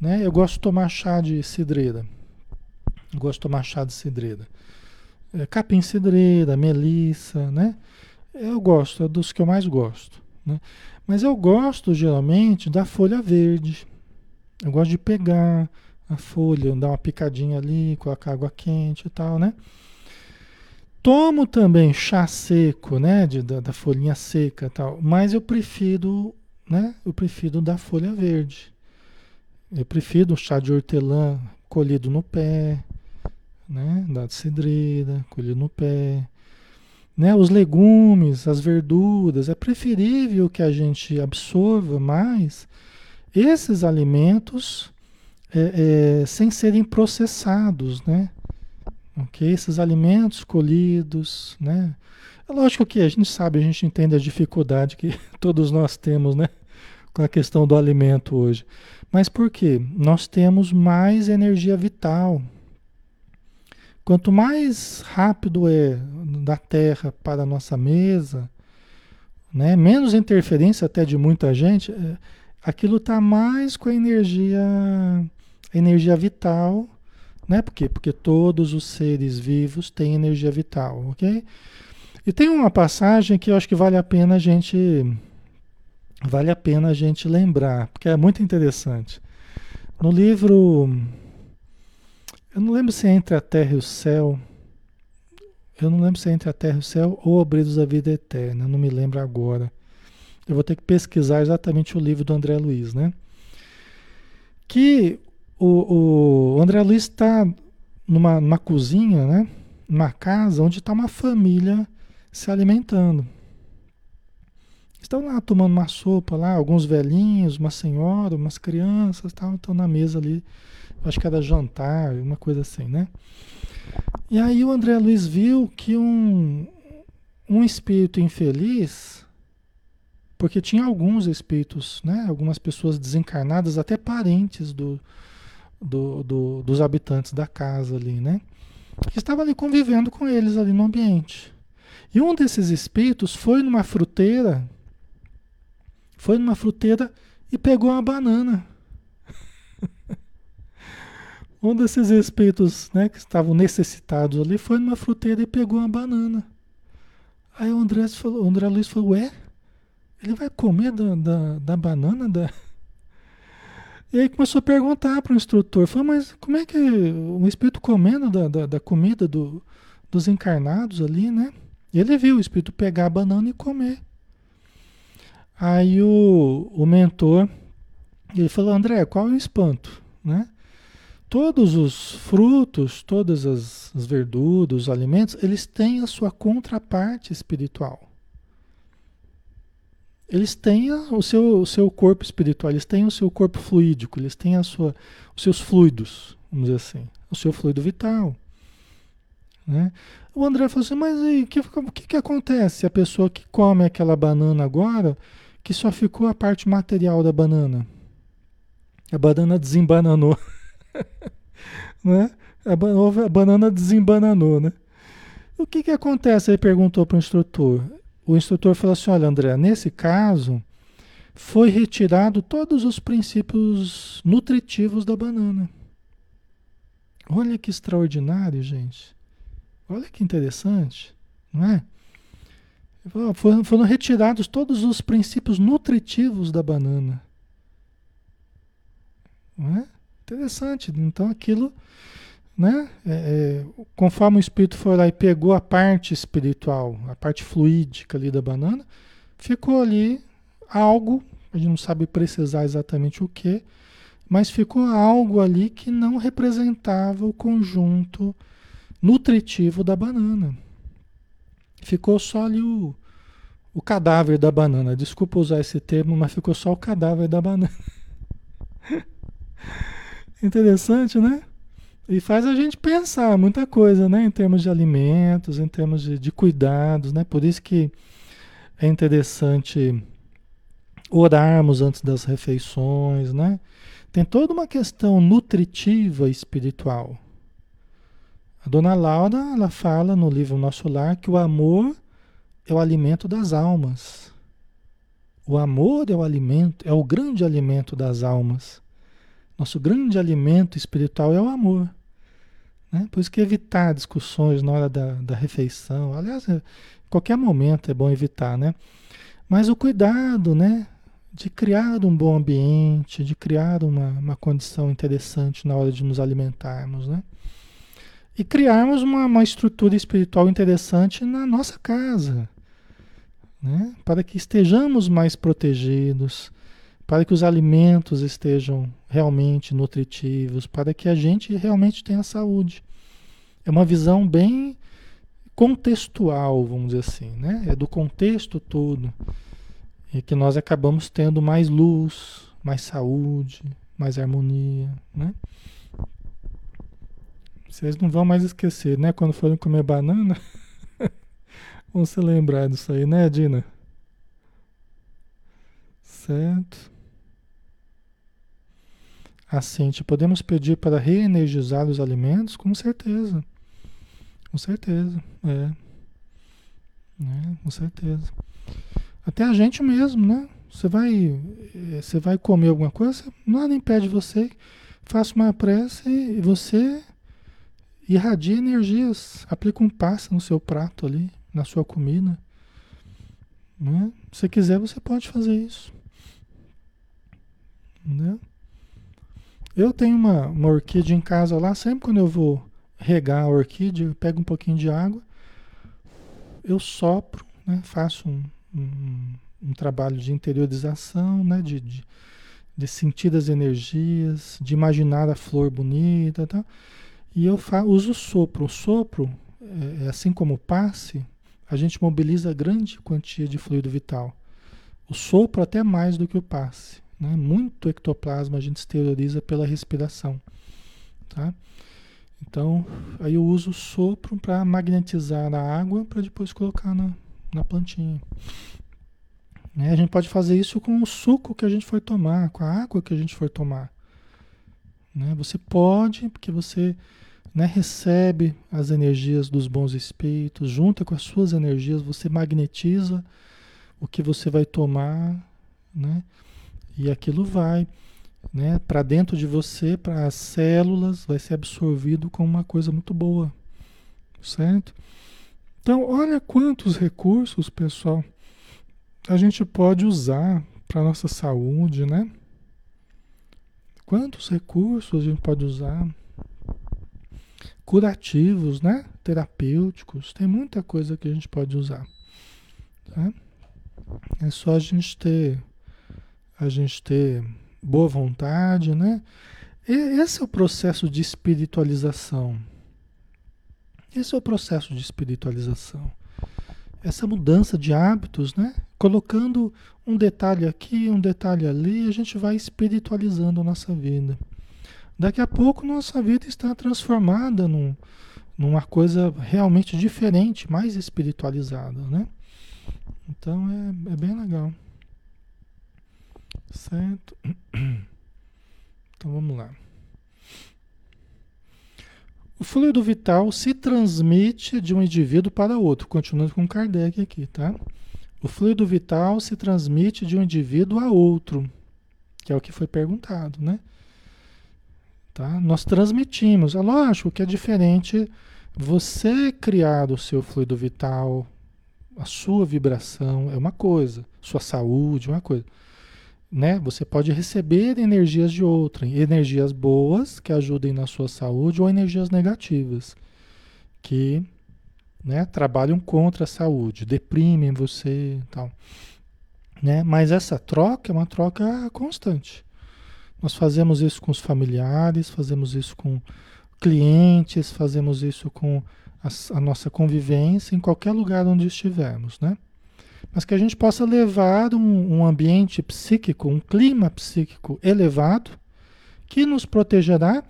né? Eu gosto de tomar chá de cidreira. Eu gosto de tomar chá de cidreira. É, capim cidreira, melissa, né? Eu gosto, é dos que eu mais gosto. Né? Mas eu gosto geralmente da folha verde. Eu gosto de pegar a folha, dar uma picadinha ali, colocar água quente e tal, né? Tomo também chá seco, né? De, da, da folhinha seca e tal. Mas eu prefiro, né? Eu prefiro da folha verde. Eu prefiro o chá de hortelã colhido no pé, né? Da cidreira, colhido no pé né, os legumes, as verduras, é preferível que a gente absorva mais esses alimentos é, é, sem serem processados, né? Ok? Esses alimentos colhidos, né? É lógico que a gente sabe, a gente entende a dificuldade que <laughs> todos nós temos, né? Com a questão do alimento hoje. Mas por quê? Nós temos mais energia vital, Quanto mais rápido é da Terra para a nossa mesa, né, menos interferência até de muita gente, é, aquilo está mais com a energia, a energia vital, né? Por quê? Porque todos os seres vivos têm energia vital, ok? E tem uma passagem que eu acho que vale a pena a gente vale a pena a gente lembrar, porque é muito interessante. No livro eu não lembro se é entre a terra e o céu. Eu não lembro se é entre a terra e o céu ou Obreiros da Vida Eterna. Não me lembro agora. Eu vou ter que pesquisar exatamente o livro do André Luiz, né? Que o, o André Luiz está numa, numa cozinha, né? Numa casa onde está uma família se alimentando. Estão lá tomando uma sopa lá, alguns velhinhos, uma senhora, umas crianças, tal, estão na mesa ali acho que era jantar, uma coisa assim, né? E aí o André Luiz viu que um, um espírito infeliz, porque tinha alguns espíritos, né? Algumas pessoas desencarnadas, até parentes do, do, do, dos habitantes da casa ali, né? Que estava ali convivendo com eles ali no ambiente. E um desses espíritos foi numa fruteira, foi numa fruteira e pegou uma banana. Um desses espíritos né, que estavam necessitados ali foi numa fruteira e pegou uma banana. Aí o André, falou, o André Luiz falou, ué, ele vai comer da, da, da banana? Da... E aí começou a perguntar para o instrutor, falou, mas como é que um espírito comendo da, da, da comida do, dos encarnados ali, né? Ele viu o espírito pegar a banana e comer. Aí o, o mentor, ele falou, André, qual é o espanto, né? Todos os frutos, todas as, as verduras, os alimentos, eles têm a sua contraparte espiritual. Eles têm o seu, o seu corpo espiritual, eles têm o seu corpo fluídico, eles têm a sua, os seus fluidos, vamos dizer assim, o seu fluido vital. Né? O André falou assim, mas o que, que, que acontece a pessoa que come aquela banana agora, que só ficou a parte material da banana? A banana desembananou. <laughs> né? A, a banana desembananou, né? O que que acontece? Ele perguntou para o instrutor. O instrutor falou assim, olha André, nesse caso foi retirado todos os princípios nutritivos da banana. Olha que extraordinário, gente. Olha que interessante, não é? Foram, foram retirados todos os princípios nutritivos da banana. Não é? Interessante. Então aquilo, né? É, é, conforme o espírito foi lá e pegou a parte espiritual, a parte fluídica ali da banana, ficou ali algo, a gente não sabe precisar exatamente o que, mas ficou algo ali que não representava o conjunto nutritivo da banana. Ficou só ali o, o cadáver da banana. Desculpa usar esse termo, mas ficou só o cadáver da banana. <laughs> Interessante, né? E faz a gente pensar muita coisa, né? Em termos de alimentos, em termos de, de cuidados, né? Por isso que é interessante orarmos antes das refeições, né? Tem toda uma questão nutritiva espiritual. A dona Laura, ela fala no livro Nosso Lar que o amor é o alimento das almas. O amor é o alimento, é o grande alimento das almas. Nosso grande alimento espiritual é o amor. Né? Por isso que evitar discussões na hora da, da refeição, aliás, em qualquer momento é bom evitar, né? Mas o cuidado, né? De criar um bom ambiente, de criar uma, uma condição interessante na hora de nos alimentarmos, né? E criarmos uma, uma estrutura espiritual interessante na nossa casa, né? Para que estejamos mais protegidos, para que os alimentos estejam realmente nutritivos, para que a gente realmente tenha saúde. É uma visão bem contextual, vamos dizer assim, né? É do contexto todo. E que nós acabamos tendo mais luz, mais saúde, mais harmonia, né? Vocês não vão mais esquecer, né? Quando forem comer banana, <laughs> vão se lembrar disso aí, né, Dina? Certo. Assim, podemos pedir para reenergizar os alimentos? Com certeza. Com certeza, é. é. Com certeza. Até a gente mesmo, né? Você vai, eh, você vai comer alguma coisa, nada impede você, faça uma prece e você irradia energias, aplica um passe no seu prato ali, na sua comida. Né? Se quiser, você pode fazer isso. Entendeu? Eu tenho uma, uma orquídea em casa lá, sempre quando eu vou regar a orquídea, eu pego um pouquinho de água, eu sopro, né, faço um, um, um, trabalho de interiorização, né, de, de, de, sentir as energias, de imaginar a flor bonita e tal. E eu uso o sopro. O sopro, é, é, assim como o passe, a gente mobiliza grande quantia de fluido vital. O sopro até mais do que o passe. Né? Muito ectoplasma a gente exterioriza pela respiração. Tá? Então, aí eu uso o sopro para magnetizar a água para depois colocar na, na plantinha. Né? A gente pode fazer isso com o suco que a gente for tomar, com a água que a gente for tomar. Né? Você pode, porque você né, recebe as energias dos bons espíritos, junta com as suas energias, você magnetiza o que você vai tomar, né? E aquilo vai né, para dentro de você, para as células, vai ser absorvido como uma coisa muito boa, certo? Então, olha quantos recursos, pessoal, a gente pode usar para nossa saúde, né? Quantos recursos a gente pode usar? Curativos, né? Terapêuticos, tem muita coisa que a gente pode usar. Tá? É só a gente ter a gente ter boa vontade, né? E esse é o processo de espiritualização. Esse é o processo de espiritualização. Essa mudança de hábitos, né? Colocando um detalhe aqui, um detalhe ali, a gente vai espiritualizando a nossa vida. Daqui a pouco nossa vida está transformada num, numa coisa realmente diferente, mais espiritualizada, né? Então é, é bem legal. Certo? <clears throat> Então vamos lá. O fluido vital se transmite de um indivíduo para outro, continuando com Kardec aqui, tá? O fluido vital se transmite de um indivíduo a outro, que é o que foi perguntado, né? Tá? Nós transmitimos, é lógico que é diferente você criar o seu fluido vital, a sua vibração é uma coisa, sua saúde é uma coisa né? Você pode receber energias de outrem, energias boas que ajudem na sua saúde ou energias negativas que, né, trabalham contra a saúde, deprimem você, tal, né? Mas essa troca é uma troca constante, Nós fazemos isso com os familiares, fazemos isso com clientes, fazemos isso com a, a nossa convivência em qualquer lugar onde estivermos, né? Mas que a gente possa levar um, um ambiente psíquico, um clima psíquico elevado, que nos protegerá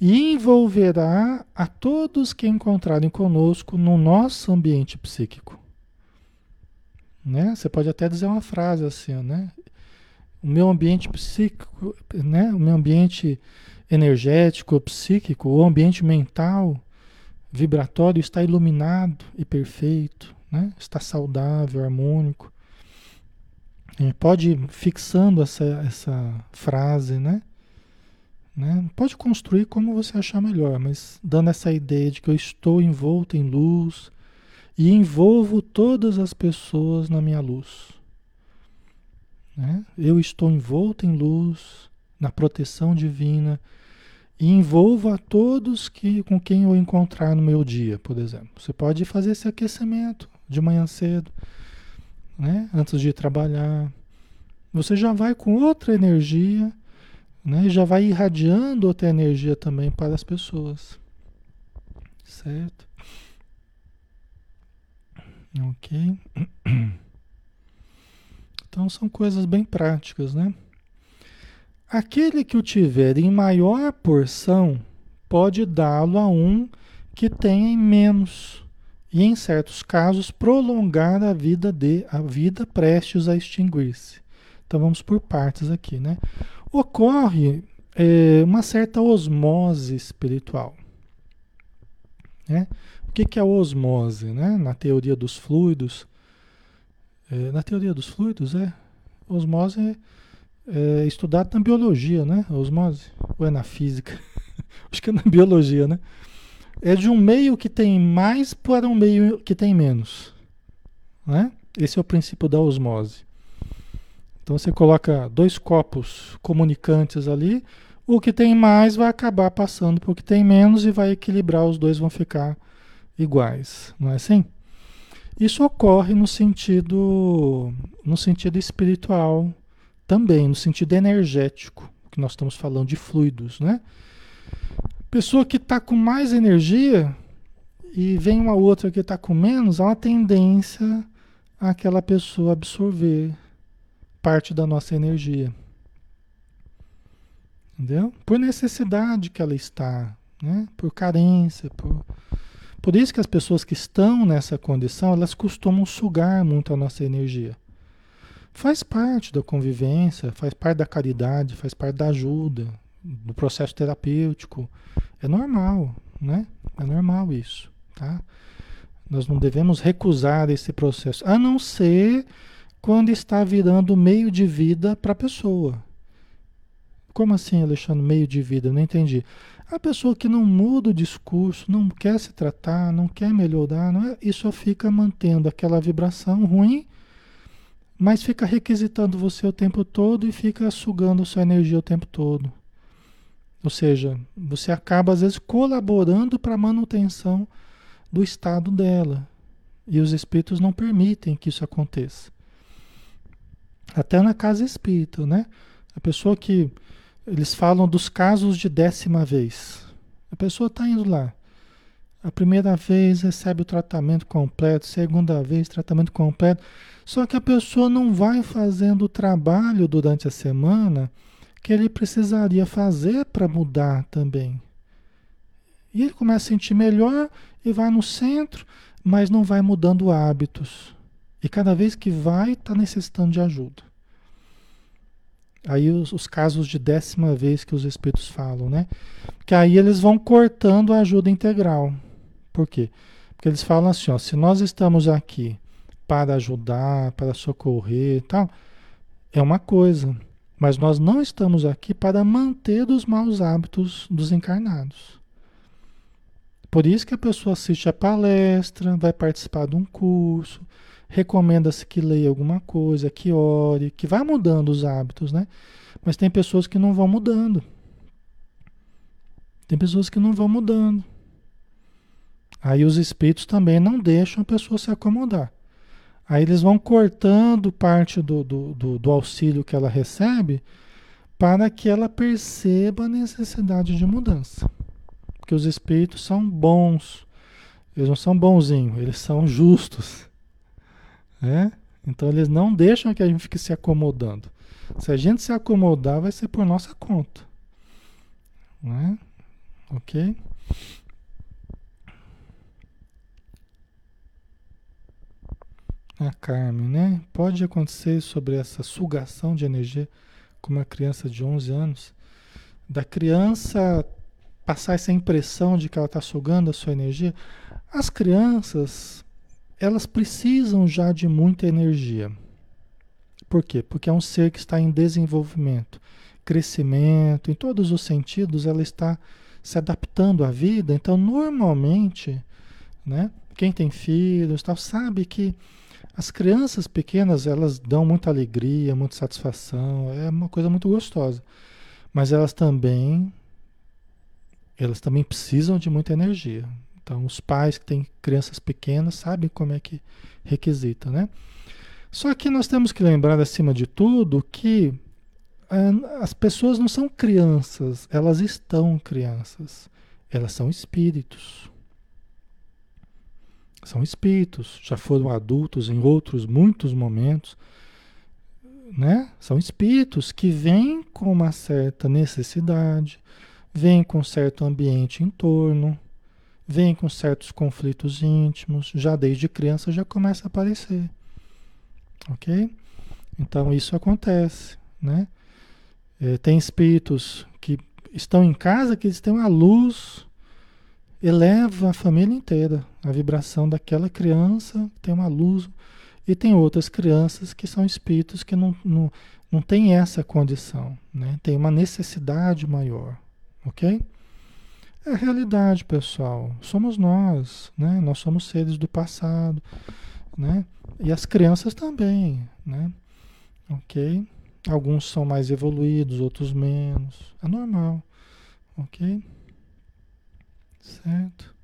e envolverá a todos que encontrarem conosco no nosso ambiente psíquico. Né? Você pode até dizer uma frase assim, né? O meu ambiente psíquico, né? O meu ambiente energético, psíquico, o ambiente mental, vibratório está iluminado e perfeito, né? Está saudável, harmônico. É, pode ir fixando essa, essa frase, né? né? Pode construir como você achar melhor, mas dando essa ideia de que eu estou envolto em luz, e envolvo todas as pessoas na minha luz. Né? Eu estou envolto em luz, na proteção divina, e envolvo a todos que, com quem eu encontrar no meu dia, por exemplo. Você pode fazer esse aquecimento de manhã cedo, né? antes de trabalhar. Você já vai com outra energia, né? já vai irradiando outra energia também para as pessoas. Certo? Ok? <coughs> Então são coisas bem práticas, né? Aquele que o tiver em maior porção pode dá-lo a um que tem em menos e em certos casos prolongar a vida de a vida prestes a extinguir-se. Então vamos por partes aqui, né? Ocorre é, uma certa osmose espiritual, né? O que, que é osmose, né? Na teoria dos fluidos, é, na teoria dos fluidos, é osmose é, é estudado na biologia, né? Osmose ou é na física? <laughs> Acho que é na biologia, né? É de um meio que tem mais para um meio que tem menos, né? Esse é o princípio da osmose. Então você coloca dois copos comunicantes ali, o que tem mais vai acabar passando para o que tem menos e vai equilibrar, os dois vão ficar iguais, não é assim? Isso ocorre no sentido no sentido espiritual também, no sentido energético, que nós estamos falando de fluidos, né? Pessoa que está com mais energia e vem uma outra que está com menos, há uma tendência àquela pessoa absorver parte da nossa energia. Entendeu? Por necessidade que ela está, né? Por carência, por por isso que as pessoas que estão nessa condição, elas costumam sugar muito a nossa energia. Faz parte da convivência, faz parte da caridade, faz parte da ajuda, do processo terapêutico. É normal, né? É normal isso, tá? Nós não devemos recusar esse processo, a não ser quando está virando meio de vida para a pessoa. Como assim, Alexandre, meio de vida? Não entendi. A pessoa que não muda o discurso, não quer se tratar, não quer melhorar, não é, isso fica mantendo aquela vibração ruim, mas fica requisitando você o tempo todo e fica sugando sua energia o tempo todo. Ou seja, você acaba às vezes colaborando para a manutenção do estado dela. E os espíritos não permitem que isso aconteça. Até na casa espírita, né? A pessoa que eles falam dos casos de décima vez. A pessoa está indo lá. A primeira vez recebe o tratamento completo, segunda vez tratamento completo. Só que a pessoa não vai fazendo o trabalho durante a semana que ele precisaria fazer para mudar também. E ele começa a sentir melhor e vai no centro, mas não vai mudando hábitos. E cada vez que vai, está necessitando de ajuda. Aí os, os, casos de décima vez que os espíritos falam, né? Que aí eles vão cortando a ajuda integral. Por quê? Porque eles falam assim, ó, se nós estamos aqui para ajudar, para socorrer e tal, é uma coisa. Mas nós não estamos aqui para manter os maus hábitos dos encarnados. Por isso que a pessoa assiste a palestra, vai participar de um curso, recomenda-se que leia alguma coisa, que ore, que vá mudando os hábitos, né? Mas tem pessoas que não vão mudando. Tem pessoas que não vão mudando. Aí os espíritos também não deixam a pessoa se acomodar. Aí eles vão cortando parte do, do, do, do auxílio que ela recebe para que ela perceba a necessidade de mudança. Porque os espíritos são bons. Eles não são bonzinhos, eles são justos. Né? Então eles não deixam que a gente fique se acomodando. Se a gente se acomodar, vai ser por nossa conta. Né? Ok? A Carmen, né? Pode acontecer sobre essa sugação de energia com uma criança de 11 anos, da criança passar essa impressão de que ela está sugando a sua energia. As crianças, elas precisam já de muita energia. Por quê? Porque é um ser que está em desenvolvimento, crescimento, em todos os sentidos, ela está se adaptando à vida. Então, normalmente, né, quem tem filhos tal, sabe que as crianças pequenas, elas dão muita alegria, muita satisfação, é uma coisa muito gostosa. Mas elas também elas também precisam de muita energia. Então, os pais que têm crianças pequenas sabem como é que requisita, né? Só que nós temos que lembrar, acima de tudo, que é, as pessoas não são crianças, elas estão crianças. Elas são espíritos. São espíritos, já foram adultos em outros muitos momentos, né? São espíritos que vêm com uma certa necessidade, vêm com certo ambiente em torno, vêm com certos conflitos íntimos, já desde criança já começa a aparecer. OK? Então isso acontece, né? É, tem espíritos que estão em casa que eles têm uma luz eleva a família inteira, a vibração daquela criança tem uma luz. E tem outras crianças que são espíritos que não, não, não têm essa condição, né? tem uma necessidade maior, ok? É a realidade, pessoal. Somos nós, né? Nós somos seres do passado, né? E as crianças também, né? Ok? Alguns são mais evoluídos, outros menos. É normal, ok? Certo?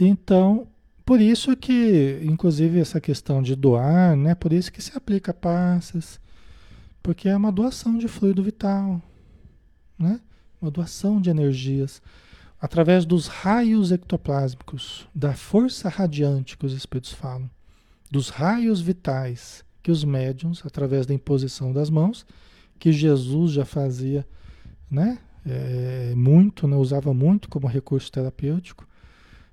Então, por isso que, inclusive, essa questão de doar, né? Por isso que se aplica passes, porque é uma doação de fluido vital, né? Uma doação de energias através dos raios ectoplásmicos, da força radiante que os espíritos falam, dos raios vitais que os médiums, através da imposição das mãos, que Jesus já fazia, né? É, muito, né? usava muito como recurso terapêutico.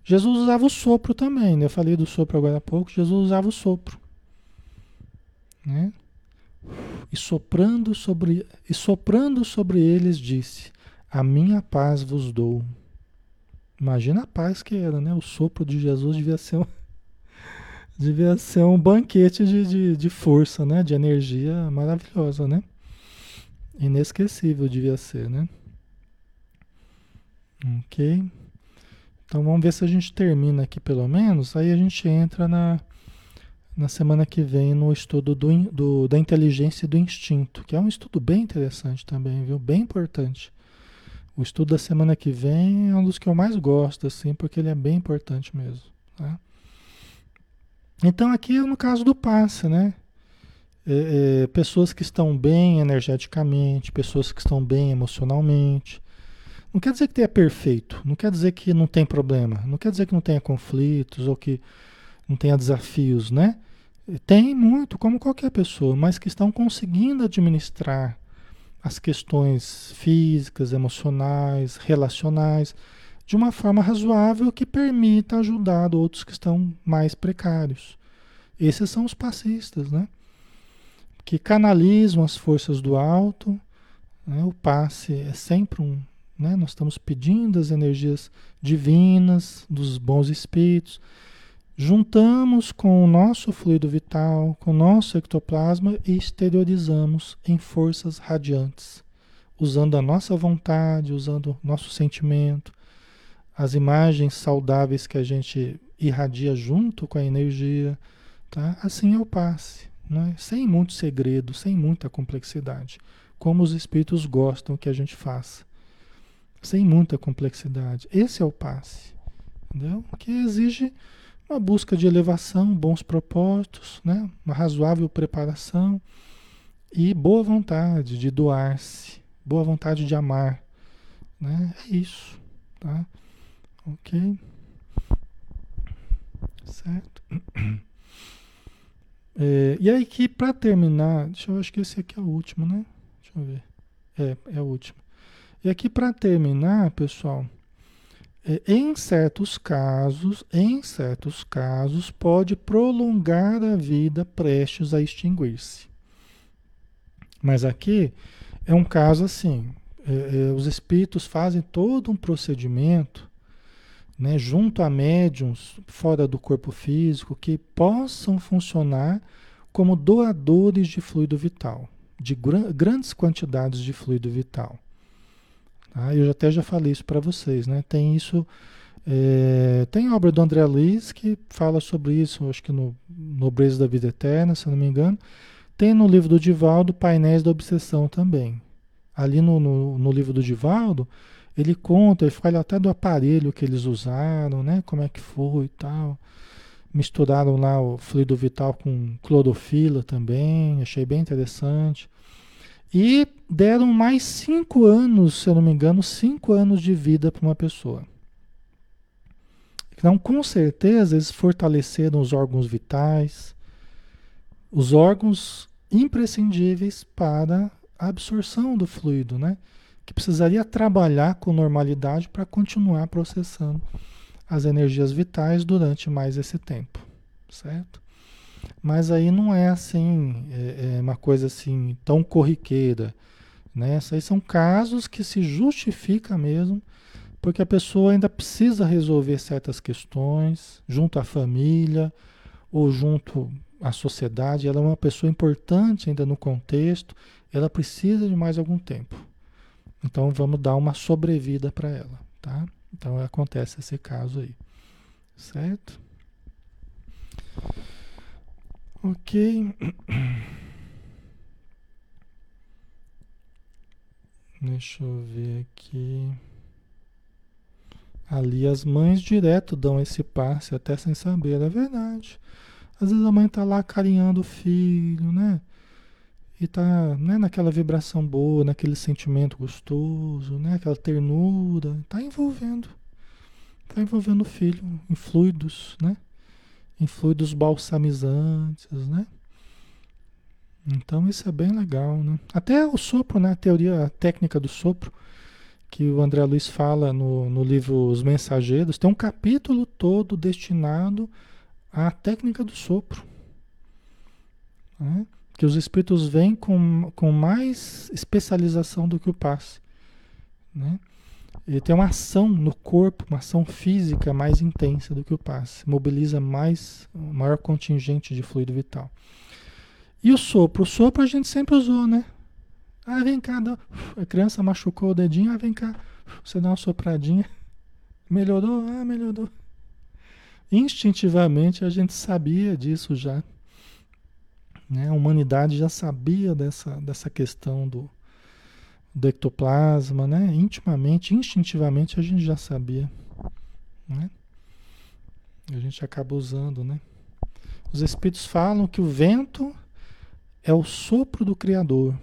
Jesus usava o sopro também, né? Eu falei do sopro agora há pouco. Jesus usava o sopro, né? E soprando sobre e soprando sobre eles disse: A minha paz vos dou. Imagina a paz que era, né? O sopro de Jesus devia ser um, <laughs> devia ser um banquete de, de, de força, né? De energia maravilhosa, né? Inesquecível devia ser, né? Ok? Então vamos ver se a gente termina aqui pelo menos. Aí a gente entra na, na semana que vem no estudo do, do, da inteligência e do instinto, que é um estudo bem interessante também, viu? Bem importante. O estudo da semana que vem é um dos que eu mais gosto, assim, porque ele é bem importante mesmo. Tá? Então aqui é no caso do passe, né? É, é, pessoas que estão bem energeticamente, pessoas que estão bem emocionalmente, não quer dizer que tenha perfeito, não quer dizer que não tem problema, não quer dizer que não tenha conflitos ou que não tenha desafios, né? Tem muito, como qualquer pessoa, mas que estão conseguindo administrar as questões físicas, emocionais, relacionais, de uma forma razoável que permita ajudar outros que estão mais precários. Esses são os passistas, né? Que canalizam as forças do alto. Né? O passe é sempre um, né? Nós estamos pedindo as energias divinas, dos bons espíritos, juntamos com o nosso fluido vital, com o nosso ectoplasma e exteriorizamos em forças radiantes, usando a nossa vontade, usando o nosso sentimento, as imagens saudáveis que a gente irradia junto com a energia, tá? Assim é o passe, né? sem muito segredo, sem muita complexidade, como os espíritos gostam que a gente faça sem muita complexidade. Esse é o passe, entendeu? Que exige uma busca de elevação, bons propósitos, né? uma razoável preparação, e boa vontade de doar-se, boa vontade de amar, né? É isso, tá? Ok? Certo? <clears throat> É, e aí que para terminar, deixa eu acho que esse aqui é o último, né? Deixa eu ver. É, é o último. E aqui para terminar, pessoal, é, em certos casos, em certos casos, pode prolongar a vida prestes a extinguir-se. Mas aqui é um caso assim, é, é, os espíritos fazem todo um procedimento, né, junto a médiums fora do corpo físico que possam funcionar como doadores de fluido vital, de gr grandes quantidades de fluido vital. Tá? Eu até já falei isso para vocês, né? Tem isso, é, tem obra do André Luiz que fala sobre isso, acho que no Nobreza da Vida Eterna, se não me engano. Tem no livro do Divaldo Painéis da Obsessão também. Ali no, no, no livro do Divaldo, ele conta, ele fala até do aparelho que eles usaram, né? Como é que foi e tal. Misturaram lá o fluido vital com clorofila também, achei bem interessante. E deram mais cinco anos, se eu não me engano, cinco anos de vida para uma pessoa. Então, com certeza, eles fortaleceram os órgãos vitais, os órgãos imprescindíveis para a absorção do fluido, né? Que precisaria trabalhar com normalidade para continuar processando as energias vitais durante mais esse tempo, certo? Mas aí não é assim, é, é uma coisa assim tão corriqueira. Né? Esses aí são casos que se justifica mesmo, porque a pessoa ainda precisa resolver certas questões junto à família ou junto à sociedade. Ela é uma pessoa importante ainda no contexto, ela precisa de mais algum tempo. Então vamos dar uma sobrevida para ela, tá? Então acontece esse caso aí, certo? Ok. <clears throat> Deixa eu ver aqui. Ali as mães direto dão esse passe até sem saber, é verdade. Às vezes a mãe tá lá carinhando o filho, né? E tá né, naquela vibração boa, naquele sentimento gostoso, né? Aquela ternura, tá envolvendo. Tá envolvendo o filho em fluidos, né? Em fluidos balsamizantes, né? Então isso é bem legal, né? Até o sopro, né? A teoria, a técnica do sopro, que o André Luiz fala no, no livro Os Mensageiros, tem um capítulo todo destinado à técnica do sopro. Né? Que os espíritos vêm com, com mais especialização do que o passe. Né? Ele tem uma ação no corpo, uma ação física mais intensa do que o passe. Mobiliza mais, maior contingente de fluido vital. E o sopro? O sopro a gente sempre usou, né? Ah, vem cá, dá... a criança machucou o dedinho, ah, vem cá, você dá uma sopradinha. Melhorou? Ah, melhorou. Instintivamente a gente sabia disso já. Né? A humanidade já sabia dessa, dessa questão do, do ectoplasma, né? Intimamente, instintivamente a gente já sabia, né? A gente acaba usando, né? Os espíritos falam que o vento é o sopro do Criador.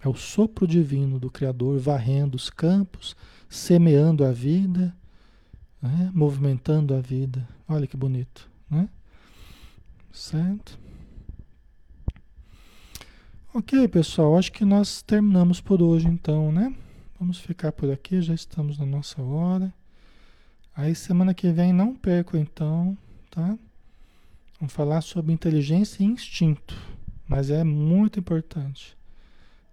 É o sopro divino do Criador varrendo os campos, semeando a vida, né? movimentando a vida. Olha que bonito, né? Certo? Ok, pessoal, acho que nós terminamos por hoje então, né? Vamos ficar por aqui, já estamos na nossa hora. Aí semana que vem não perco então, tá? Vamos falar sobre inteligência e instinto, mas é muito importante.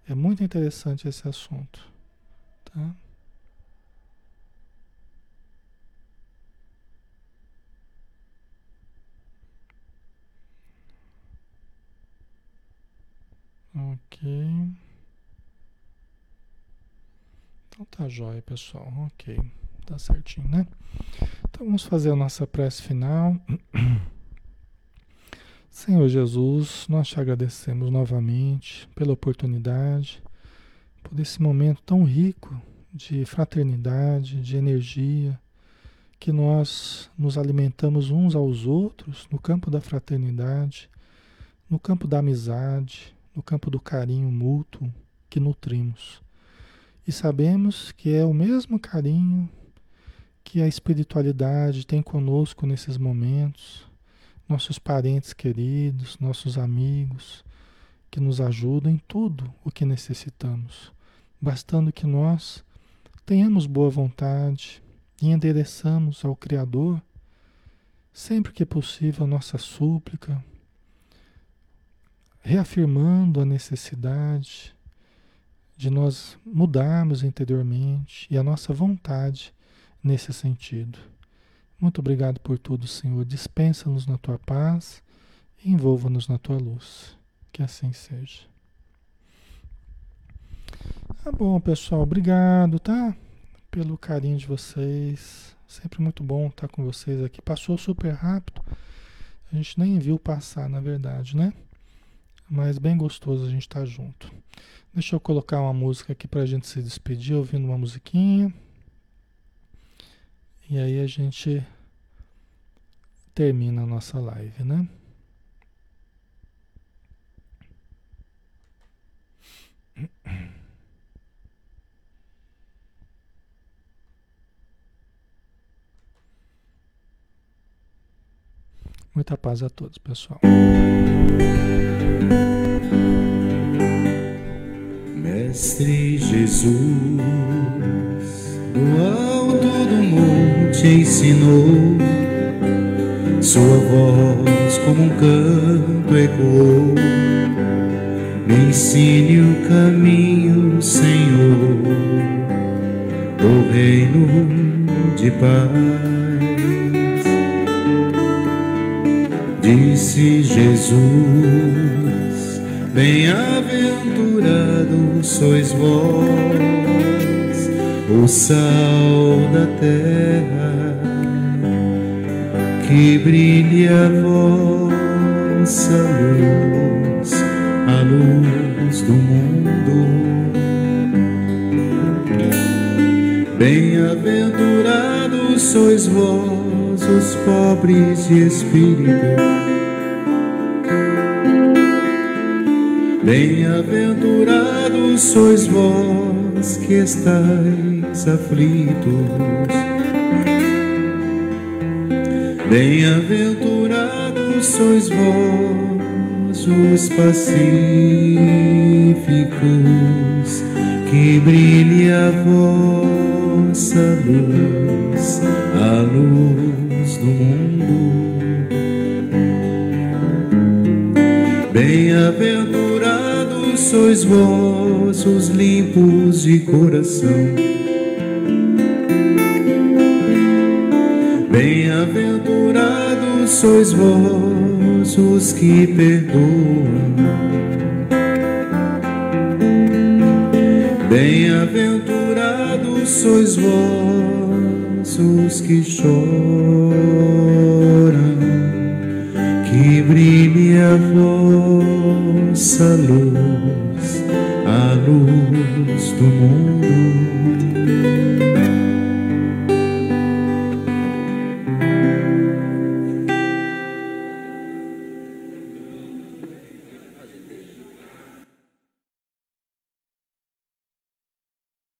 É muito interessante esse assunto, tá? Ok. Então tá jóia, pessoal. Ok. Tá certinho, né? Então vamos fazer a nossa prece final. <clears throat> Senhor Jesus, nós te agradecemos novamente pela oportunidade, por esse momento tão rico de fraternidade, de energia, que nós nos alimentamos uns aos outros no campo da fraternidade, no campo da amizade, no campo do carinho mútuo que nutrimos. E sabemos que é o mesmo carinho que a espiritualidade tem conosco nesses momentos, nossos parentes queridos, nossos amigos, que nos ajudam em tudo o que necessitamos, bastando que nós tenhamos boa vontade e endereçamos ao Criador, sempre que possível, nossa súplica, reafirmando a necessidade de nós mudarmos interiormente e a nossa vontade nesse sentido. Muito obrigado por tudo, Senhor. Dispensa-nos na tua paz e envolva-nos na tua luz. Que assim seja. Tá bom, pessoal. Obrigado, tá? Pelo carinho de vocês. Sempre muito bom estar com vocês aqui. Passou super rápido. A gente nem viu passar, na verdade, né? Mas bem gostoso a gente estar junto. Deixa eu colocar uma música aqui para a gente se despedir, ouvindo uma musiquinha. E aí a gente termina a nossa live, né? Muita paz a todos, pessoal. Mestre Jesus, do alto do monte ensinou, sua voz como um canto ecoou. Me ensine o caminho, Senhor, do reino de paz. Disse Jesus, bem-aventurados sois vós, o sal da terra, que brilhe a vossa luz, a luz do mundo. Bem-aventurados sois vós, os pobres de espírito. Bem-aventurados sois vós que estáis aflitos. Bem-aventurados sois vós os pacíficos, que brilhe a vossa luz, a luz do mundo. Bem-aventurados sois vós os limpos de coração. Bem-aventurados sois vós os que perdoam. Bem-aventurados sois vós os que choram, que brilhe a vossa luz, a luz do mundo.